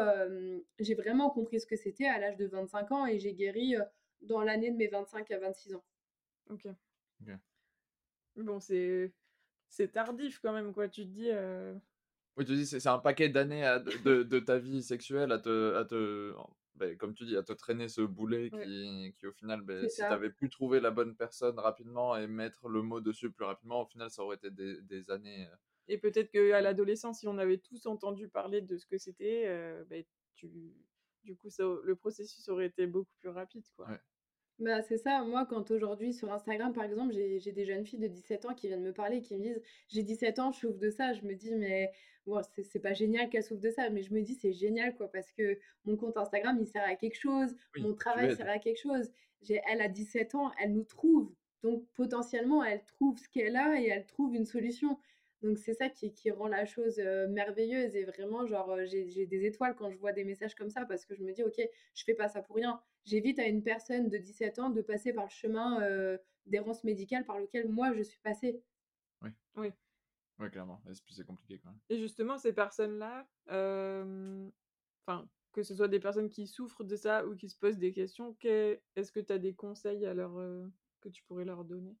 j'ai vraiment compris ce que c'était à l'âge de 25 ans et j'ai guéri, dans l'année de mes 25 à 26 ans. OK. OK. Bon, c'est c'est tardif quand même, quoi. Tu te dis, Oui, tu dis, c'est un paquet d'années de ta vie sexuelle à te à te en beh, comme tu dis, à te traîner ce boulet Ouais. qui qui au final, C'est si tu ça. avais pu trouver la bonne personne rapidement et mettre le mot dessus plus rapidement, au final, ça aurait été des des années, Et peut-être qu'à l'adolescence, si on avait tous entendu parler de ce que c'était, tu du coup, ça le processus aurait été beaucoup plus rapide, quoi. Ouais. Bah, c'est ça. Moi, quand aujourd'hui sur Instagram, par exemple, j'ai j'ai des jeunes filles de 17 ans qui viennent me parler et qui me disent: «J'ai 17 ans, je souffre de ça». Je me dis: «Mais bon, c'est c'est pas génial qu'elles souffrent de ça», mais je me dis: «C'est génial, quoi, parce que mon compte Instagram, il sert à quelque chose, Oui, mon tu travail sert à quelque chose». J'ai elle a 17 ans, elle nous trouve, donc potentiellement, elle trouve ce qu'elle a et elle trouve une solution. Donc c'est ça qui qui rend la chose, merveilleuse et vraiment genre, j'ai des étoiles quand je vois des messages comme ça parce que je me dis: «OK, je fais pas ça pour rien». J'évite à une personne de 17 ans de passer par le chemin, d'errance médicale par lequel moi je suis passée. Oui. Oui. Ouais, clairement. C'est compliqué quand même. Et justement, ces personnes-là, hem, enfin, que ce soit des personnes qui souffrent de ça ou qui se posent des questions, qu'est est-ce que tu as des conseils à leur, que tu pourrais leur donner?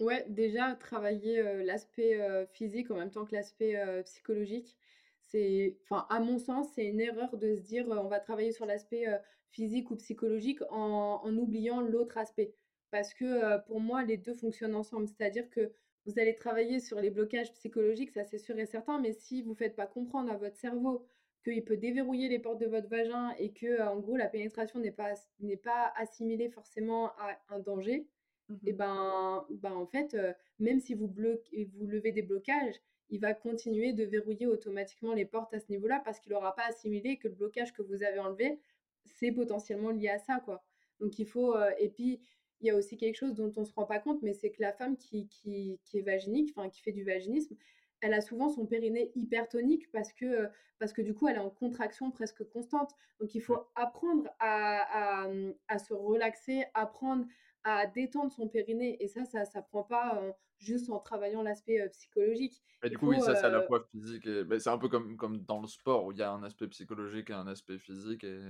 Ouais, déjà travailler, l'aspect, physique en même temps que l'aspect, psychologique. C'est enfin, à mon sens, c'est une erreur de se dire, «On va travailler sur l'aspect, physique ou psychologique» en en oubliant l'autre aspect. Parce que, pour moi, les 2 fonctionnent ensemble. C'est-à-dire que vous allez travailler sur les blocages psychologiques, ça c'est sûr et certain, mais si vous faites pas comprendre à votre cerveau qu'il peut déverrouiller les portes de votre vagin et que, en gros la pénétration n'est pas n'est pas assimilée forcément à un danger, Mmh et mh. ben ben, en fait, même si vous bloquez vous levez des blocages, il va continuer de verrouiller automatiquement les portes à ce niveau-là parce qu'il aura pas assimilé que le blocage que vous avez enlevé, c'est potentiellement lié à ça, quoi. Donc il faut, et puis il y a aussi quelque chose dont on se rend pas compte, mais c'est que la femme qui qui qui est vaginique, enfin qui fait du vaginisme, elle a souvent son périnée hypertonique parce que, parce que du coup elle est en contraction presque constante. Donc il faut apprendre à à, mmh, à se relaxer, apprendre à détendre son périnée et ça, ça s'apprend pas, heu, juste en travaillant l'aspect, heu, psychologique. Et du coup, oui, ça, c'est à la heu fois physique et c'est un peu comme comme dans le sport où il y a un aspect psychologique et un aspect physique et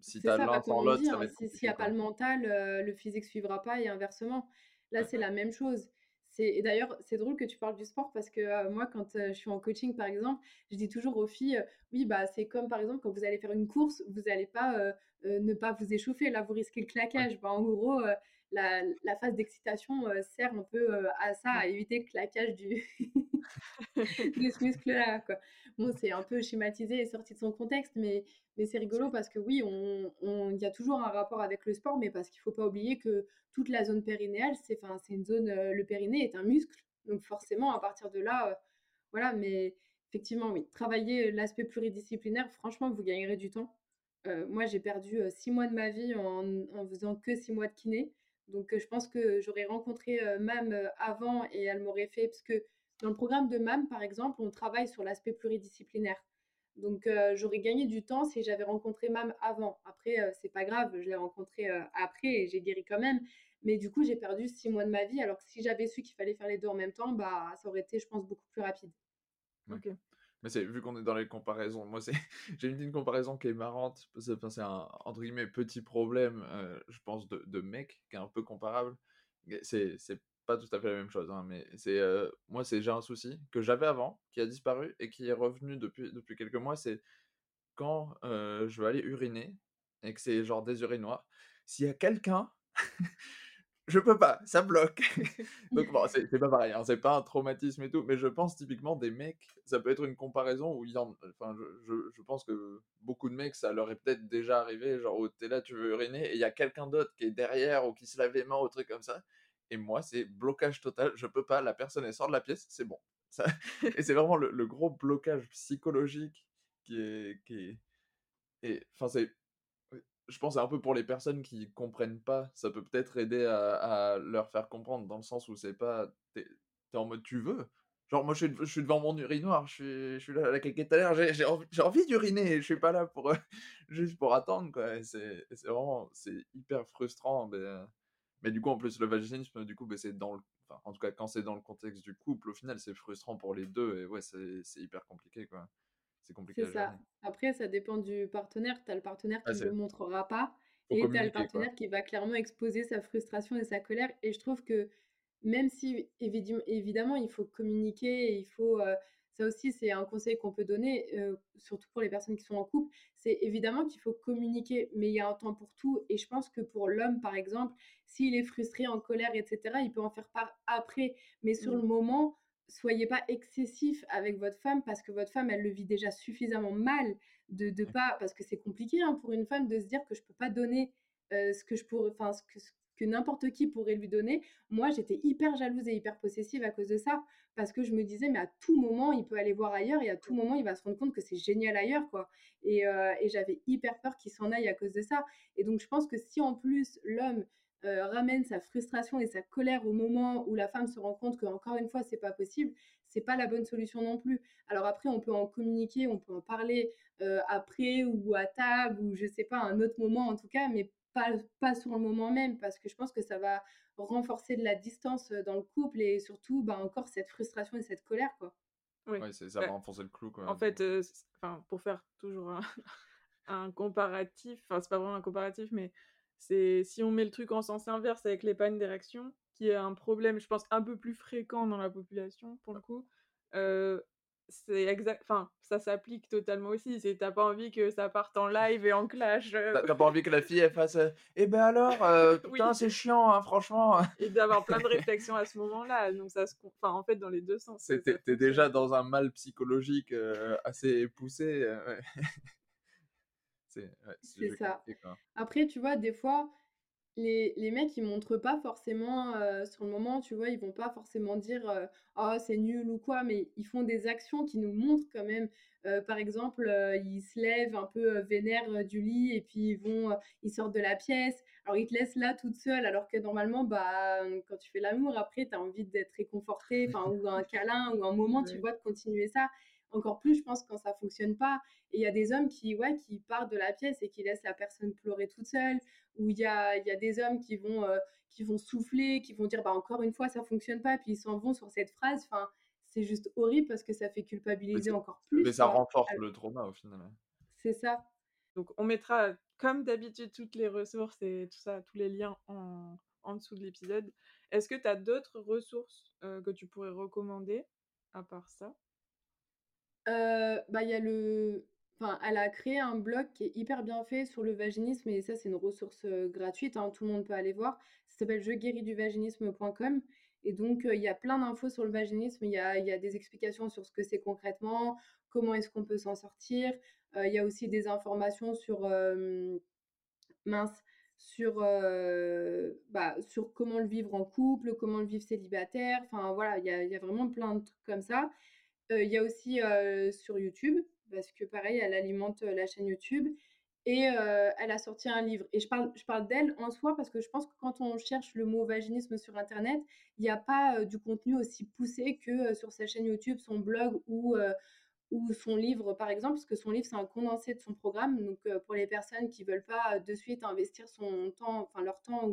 si tu as l'un sans l'autre, ça va hein, être si s'il y compliqué, a pas le mental, le physique suivra pas et inversement. Là, Ouais. c'est la même chose. C'est et d'ailleurs, c'est drôle que tu parles du sport parce que, moi, quand, je suis en coaching, par exemple, je dis toujours aux filles, «Oui, bah, c'est comme, par exemple, quand vous allez faire une course, vous allez pas, ne pas vous échauffer. Là, vous risquez le Ouais. claquage». Bah, en gros, la la phase d'excitation, heu, sert un peu, heu, à ça, à éviter le claquage du de ce muscle-là, quoi. Bon, c'est un peu schématisé et sorti de son contexte, mais mais c'est rigolo parce que oui, on on il y a toujours un rapport avec le sport, mais parce qu'il faut pas oublier que toute la zone périnéale, c'est une zone, heu, le périnée est un muscle, donc forcément à partir de là, voilà, mais effectivement, oui. Travailler l'aspect pluridisciplinaire, franchement, vous gagnerez du temps. moi, j'ai perdu six mois de ma vie en, en faisant que six mois de kiné. Donc, je pense que j'aurais rencontré MAM avant et elle m'aurait fait, parce que dans le programme de MAM, par exemple, on travaille sur l'aspect pluridisciplinaire. Donc, j'aurais gagné du temps si j'avais rencontré MAM avant. Après, c'est pas grave, je l'ai rencontré après et j'ai guéri quand même. Mais du coup, j'ai perdu six mois de ma vie. Alors que si j'avais su qu'il fallait faire les deux en même temps, bah, ça aurait été, je pense, beaucoup plus rapide. Ok. Mais c'est vu qu'on est dans les comparaisons, moi c'est j'ai une, comparaison qui est marrante. C'est un entre guillemets petit problème, je pense de, de mec qui est un peu comparable. C'est pas tout à fait la même chose, hein, mais c'est moi c'est j'ai un souci que j'avais avant, qui a disparu et qui est revenu depuis depuis quelques mois. C'est quand je veux aller uriner et que c'est genre des urinoirs. S'il y a quelqu'un je peux pas, ça bloque. Donc bon, c'est pas pareil, hein, c'est pas un traumatisme et tout, mais je pense typiquement des mecs, ça peut être une comparaison où il y en, enfin, je, je, pense que beaucoup de mecs, ça leur est peut-être déjà arrivé, genre où t'es là, tu veux uriner, et il y a quelqu'un d'autre qui est derrière ou qui se lave les mains ou truc comme ça, et moi, c'est blocage total, je peux pas, la personne elle sort de la pièce, c'est bon. Ça... et c'est vraiment le, le, gros blocage psychologique qui est, qui est... et enfin c'est je pense un peu pour les personnes qui comprennent pas, ça peut peut-être aider à, leur faire comprendre, dans le sens où c'est pas. T'es es en mode tu veux. Genre, moi, je suis, devant mon urinoir, je suis, je suis là la caquette à l'air, j'ai envie, d'uriner, je suis pas là pour juste pour attendre, quoi. C'est vraiment, c'est hyper frustrant. Mais, mais, du coup, en plus, le vaginisme, du coup, bah, c'est dans le. Enfin, en tout cas, quand c'est dans le contexte du couple, au final, c'est frustrant pour les deux, et ouais, c'est hyper compliqué, quoi c'est compliqué. C'est ça. Après, ça dépend du partenaire. Tu as le partenaire qui ne le montrera pas et tu as le partenaire qui va clairement exposer sa frustration et sa colère. Et je trouve que même si évidemment il faut communiquer, il faut euh, ça aussi c'est un conseil qu'on peut donner, euh, surtout pour les personnes qui sont en couple, c'est évidemment qu'il faut communiquer, mais il y a un temps pour tout. Et je pense que pour l'homme par exemple, s'il est frustré, en colère, etc., il peut en faire part après, mais sur le mmh. moment soyez pas excessif avec votre femme parce que votre femme, elle le vit déjà suffisamment mal de, de pas, parce que c'est compliqué hein, pour une femme de se dire que je peux pas donner ce que je pourrais, enfin, ce que, que n'importe qui pourrait lui donner. Moi, j'étais hyper jalouse et hyper possessive à cause de ça parce que je me disais, mais à tout moment, il peut aller voir ailleurs et à tout moment, il va se rendre compte que c'est génial ailleurs, quoi. Et, et j'avais hyper peur qu'il s'en aille à cause de ça. Et donc, je pense que si en plus l'homme euh, ramène sa frustration et sa colère au moment où la femme se rend compte que encore une fois c'est pas possible, c'est pas la bonne solution non plus. Alors après on peut en communiquer, on peut en parler euh, après ou à table ou je sais pas un autre moment en tout cas, mais pas pas sur le moment même parce que je pense que ça va renforcer de la distance euh, dans le couple et surtout bah, encore cette frustration et cette colère quoi. Oui, ça va renforcer le clou. En fait, pour faire toujours un, un comparatif, enfin c'est pas vraiment un comparatif, mais c'est si on met le truc en sens inverse avec les pannes d'érection, qui est un problème, je pense, un peu plus fréquent dans la population, pour le coup, c'est exact, enfin, ça s'applique totalement aussi. C'est t'as pas envie que ça parte en live et en clash. T'as pas envie que la fille elle fasse. Eh ben alors, putain, c'est chiant, hein, franchement. et d'avoir plein de réflexions à ce moment-là. Donc ça se, enfin, en fait, dans les deux sens. T'es déjà dans un mal psychologique assez poussé. C'est ça. Après, tu vois, des fois, les, les mecs, ils montrent pas forcément euh, sur le moment, tu vois, ils vont pas forcément dire euh, oh c'est nul ou quoi, mais ils font des actions qui nous montrent quand même. Euh, par exemple, ils se lèvent un peu vénère du lit et puis ils vont, ils sortent de la pièce. Alors ils te laissent là toute seule, alors que normalement, bah quand tu fais l'amour, après, tu as envie d'être réconforté, enfin ou un câlin ou un moment, tu vois, de continuer ça encore plus, je pense, quand ça fonctionne pas. Et il y a des hommes qui, ouais, qui partent de la pièce et qui laissent la personne pleurer toute seule. Ou il y a, y a des hommes qui vont, euh, qui vont souffler, qui vont dire, bah, encore une fois, ça fonctionne pas, puis ils s'en vont sur cette phrase. Enfin, c'est juste horrible parce que ça fait culpabiliser encore plus. Mais ça renforce le trauma au final. C'est ça. Donc, on mettra, comme d'habitude, toutes les ressources et tout ça, tous les liens en, en dessous de l'épisode. Est-ce que tu as d'autres ressources euh, que tu pourrais recommander à part ça? Euh, bah, y a le enfin, elle a créé un blog qui est hyper bien fait sur le vaginisme et ça, c'est une ressource, gratuite, hein, tout le monde peut aller voir. Ça s'appelle jeguérisduvaginisme.com et donc il y a plein d'infos sur le vaginisme. Il y a y a des explications sur ce que c'est concrètement, comment est-ce qu'on peut s'en sortir. il y a aussi des informations sur, mince, sur, bah, sur comment le vivre en couple, comment le vivre célibataire. Enfin voilà, il y a il y a vraiment plein de trucs comme ça Il y a aussi sur YouTube, parce que pareil, elle alimente la chaîne YouTube. Et elle a sorti un livre. Et je parle, je parle d'elle en soi parce que je pense que quand on cherche le mot vaginisme sur Internet, il n'y a pas du contenu aussi poussé que sur sa chaîne YouTube, son blog ou, ou son livre, par exemple, parce que son livre, c'est un condensé de son programme. Donc, pour les personnes qui veulent pas de suite investir son temps, enfin leur temps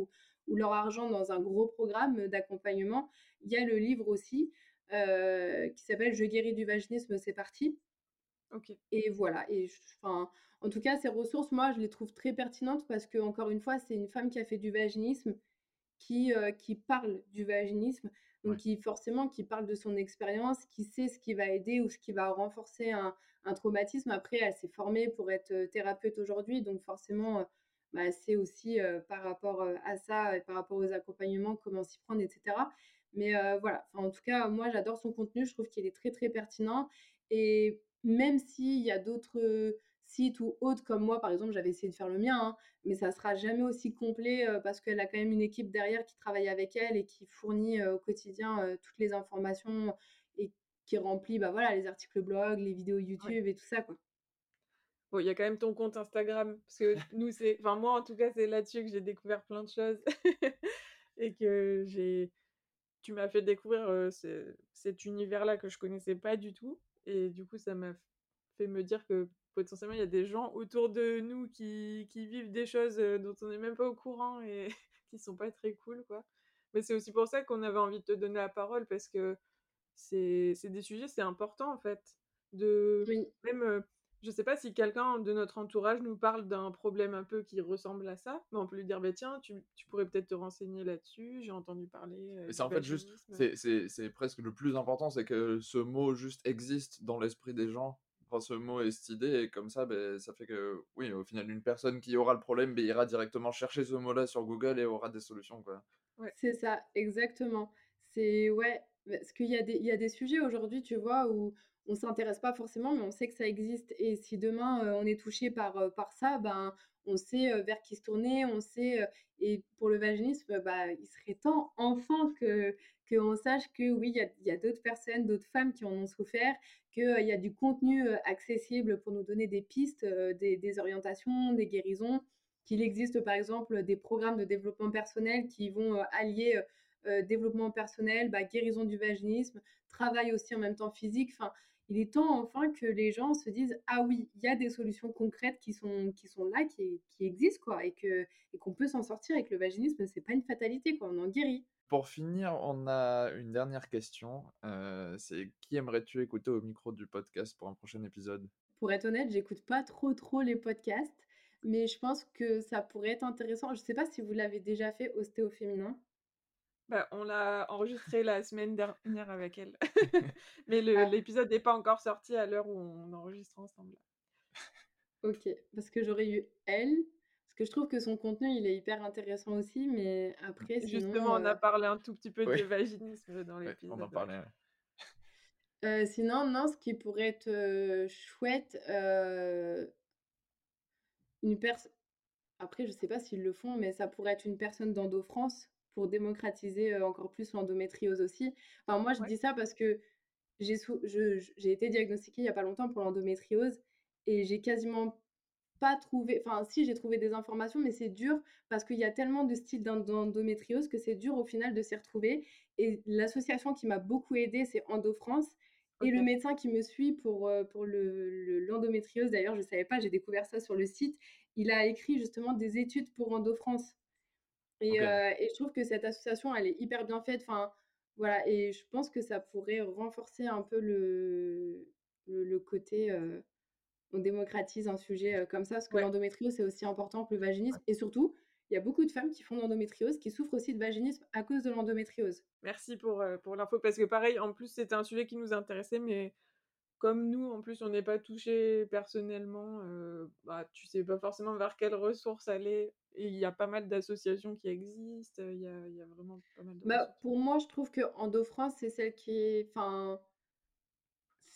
ou leur argent dans un gros programme d'accompagnement, il y a le livre aussi qui s'appelle Je guéris du vaginisme, c'est parti. Ok. Et voilà. Et enfin, en tout cas, ces ressources, moi, je les trouve très pertinentes parce que, encore une fois, c'est une femme qui a fait du vaginisme, qui, euh, qui parle du vaginisme, donc qui forcément qui parle de son expérience, qui sait ce qui va aider ou ce qui va renforcer un, un traumatisme. Après, elle s'est formée pour être euh, thérapeute aujourd'hui, donc forcément, euh, bah, c'est aussi par rapport à ça et par rapport aux accompagnements, comment s'y prendre, etc. Mais voilà, en tout cas, moi, j'adore son contenu, je trouve qu'il est très, très pertinent. Et même s'il y a d'autres sites ou autres comme moi, par exemple, j'avais essayé de faire le mien, hein, mais ça sera jamais aussi complet parce qu'elle a quand même une équipe derrière qui travaille avec elle et qui fournit au quotidien toutes les informations et qui remplit bah, voilà, les articles blog, les vidéos YouTube et tout ça. Quoi. Bon, il y a quand même ton compte Instagram, parce que nous, c'est. Enfin, moi, en tout cas, c'est là-dessus que j'ai découvert plein de choses et que j'ai. Tu m'as fait découvrir cet univers-là que je connaissais pas du tout. Et du coup, ça m'a fait me dire que potentiellement, il y a des gens autour de nous qui, qui vivent des choses dont on n'est même pas au courant et qui sont pas très cool, quoi. Mais c'est aussi pour ça qu'on avait envie de te donner la parole, parce que c'est des sujets, c'est important, en fait. De... Même, je sais pas si quelqu'un de notre entourage nous parle d'un problème un peu qui ressemble à ça, mais on peut lui dire, bah, tiens, tu, tu pourrais peut-être te renseigner là-dessus, j'ai entendu parler. c'est en fait juste, c'est presque le plus important, c'est que ce mot juste existe dans l'esprit des gens ce mot et cette idée, et comme ça, ben, ça fait que, oui, au final, une personne qui aura le problème ben, ira directement chercher ce mot-là sur Google et aura des solutions. Quoi. Ouais. C'est ça, exactement. C'est, ouais, parce qu'il y, a des, il y a des sujets aujourd'hui, tu vois, où on s'intéresse pas forcément, mais on sait que ça existe. Et si demain, euh, on est touché par, euh, par ça, ben, on sait euh, vers qui se tourner, on sait. et pour le vaginisme, bah, il serait temps, enfin, que qu'on sache que oui, il y a, d'autres personnes, d'autres femmes qui en ont souffert, qu'il y a du contenu accessible pour nous donner des pistes, des, des, orientations, des guérisons, qu'il existe par exemple des programmes de développement personnel qui vont allier développement personnel, bah, guérison du vaginisme, travail aussi en même temps physique. Enfin, il est temps enfin que les gens se disent ah oui, il y a des solutions concrètes qui sont qui sont là, qui, qui existent quoi, et que et qu'on peut s'en sortir. avec le vaginisme, c'est pas une fatalité quoi, on en guérit. Pour finir, on a une dernière question. Euh, c'est qui aimerais-tu écouter au micro du podcast pour un prochain épisode? Pour être honnête, j'écoute pas trop trop les podcasts, mais je pense que ça pourrait être intéressant. Je sais pas si vous l'avez déjà fait, Ostéo Féminin. Bah, on l'a enregistré la semaine dernière avec elle. Mais ah. l'épisode n'est pas encore sorti à l'heure où on enregistre ensemble. Ok, parce que j'aurais eu elle, parce que je trouve que son contenu, il est hyper intéressant aussi, mais après, Justement, on a euh parlé un tout petit peu de vaginisme dans l'épisode. on en parlait, euh, sinon, non, ce qui pourrait être euh, chouette, une personne... Après, je sais pas s'ils le font, mais ça pourrait être une personne d'Endo France pour démocratiser encore plus l'endométriose aussi. Enfin, moi, je dis ça parce que j'ai j'ai été diagnostiquée il n'y a pas longtemps pour l'endométriose et j'ai quasiment pas trouvé, enfin si j'ai trouvé des informations, mais c'est dur parce qu'il y a tellement de styles d'endométriose que c'est dur au final de s'y retrouver. Et l'association qui m'a beaucoup aidée, c'est EndoFrance. Et le médecin qui me suit pour, pour l'endométriose, le, d'ailleurs, je ne savais pas, j'ai découvert ça sur le site, il a écrit justement des études pour EndoFrance. Et, et, je trouve que cette association, elle est hyper bien faite. Enfin, voilà, et je pense que ça pourrait renforcer un peu le, le, côté on démocratise un sujet comme ça, parce que l'endométriose, c'est aussi important que le vaginisme. Et surtout, il y a beaucoup de femmes qui font de l'endométriose, qui souffrent aussi de vaginisme à cause de l'endométriose. Merci pour, pour l'info, parce que pareil, en plus, c'était un sujet qui nous intéressait, mais comme nous, en plus, on n'est pas touché personnellement, euh, bah, tu sais pas forcément vers quelles ressources aller. Et il y a pas mal d'associations qui existent, il y a, y a, vraiment pas mal de bah, Pour moi, je trouve que France, c'est celle qui est. Enfin,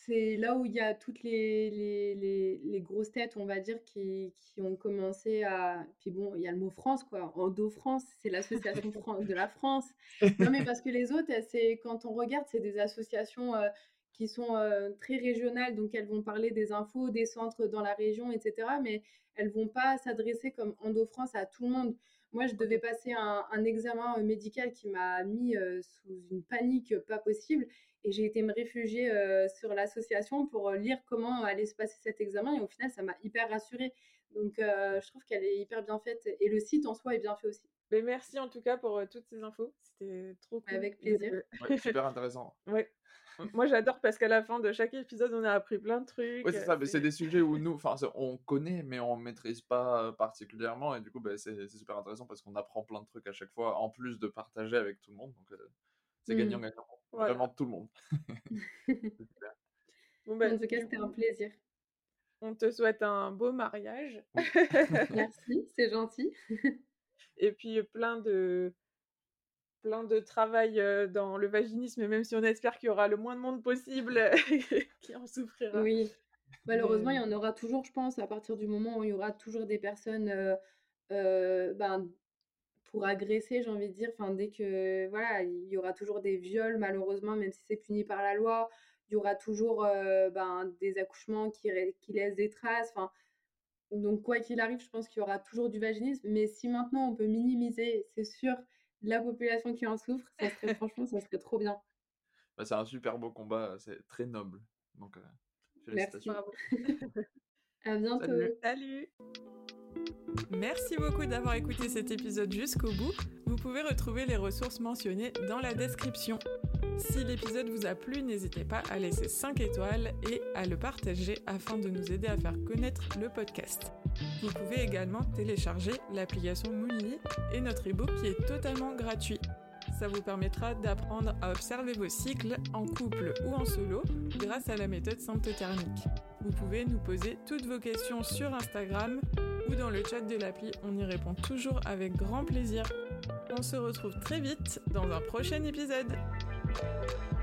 c'est là où il y a toutes les, les, les, les, grosses têtes, on va dire, qui, qui, ont commencé à. Puis bon, il y a le mot France, quoi. Endo-France, c'est l'association de la France. Non, mais parce que les autres, c'est quand on regarde, c'est des associations. Euh, qui sont très régionales, donc elles vont parler des infos, des centres dans la région, etc. Mais elles vont pas s'adresser comme Endo-France à tout le monde. Moi, je devais passer un, examen médical qui m'a mis sous une panique pas possible. Et j'ai été me réfugier sur l'association pour lire comment allait se passer cet examen. Et au final, ça m'a hyper rassurée. Donc, je trouve qu'elle est hyper bien faite. Et le site en soi est bien fait aussi. Mais merci en tout cas pour toutes ces infos. C'était trop cool. Avec plaisir. super intéressant. ouais. Moi, j'adore parce qu'à la fin de chaque épisode, on a appris plein de trucs. Oui, c'est ça. Mais c'est des sujets où nous, enfin, on connaît, mais on maîtrise pas particulièrement. Et du coup, bah, c'est super intéressant parce qu'on apprend plein de trucs à chaque fois, en plus de partager avec tout le monde. Donc, c'est mmh. gagnant-gagnant. Vraiment tout le monde. bon, bah, en tout cas, c'était un plaisir. On te souhaite un beau mariage. Merci, c'est gentil. Et puis plein de plein de travail dans le vaginisme, même si on espère qu'il y aura le moins de monde possible qui en souffrira. Oui, malheureusement, il y en aura toujours, je pense, à partir du moment où il y aura toujours des personnes ben, pour agresser, j'ai envie de dire. Enfin, dès que, voilà, il y aura toujours des viols, malheureusement, même si c'est puni par la loi. Il y aura toujours ben, des accouchements qui, qui laissent des traces. Enfin, donc, quoi qu'il arrive, je pense qu'il y aura toujours du vaginisme. Mais si maintenant on peut minimiser, c'est sûr, la population qui en souffre, ça serait franchement, ça serait trop bien. Bah, c'est un super beau combat, c'est très noble. Donc, euh, félicitations. Merci. à bientôt. Salut. Merci beaucoup d'avoir écouté cet épisode jusqu'au bout. Vous pouvez retrouver les ressources mentionnées dans la description. Si l'épisode vous a plu, n'hésitez pas à laisser 5 étoiles et à le partager afin de nous aider à faire connaître le podcast. Vous pouvez également télécharger l'application Moonly et notre ebook qui est totalement gratuit. Ça vous permettra d'apprendre à observer vos cycles en couple ou en solo grâce à la méthode symptothermique. Vous pouvez nous poser toutes vos questions sur Instagram ou dans le chat de l'appli, on y répond toujours avec grand plaisir. On se retrouve très vite dans un prochain épisode. Thank you.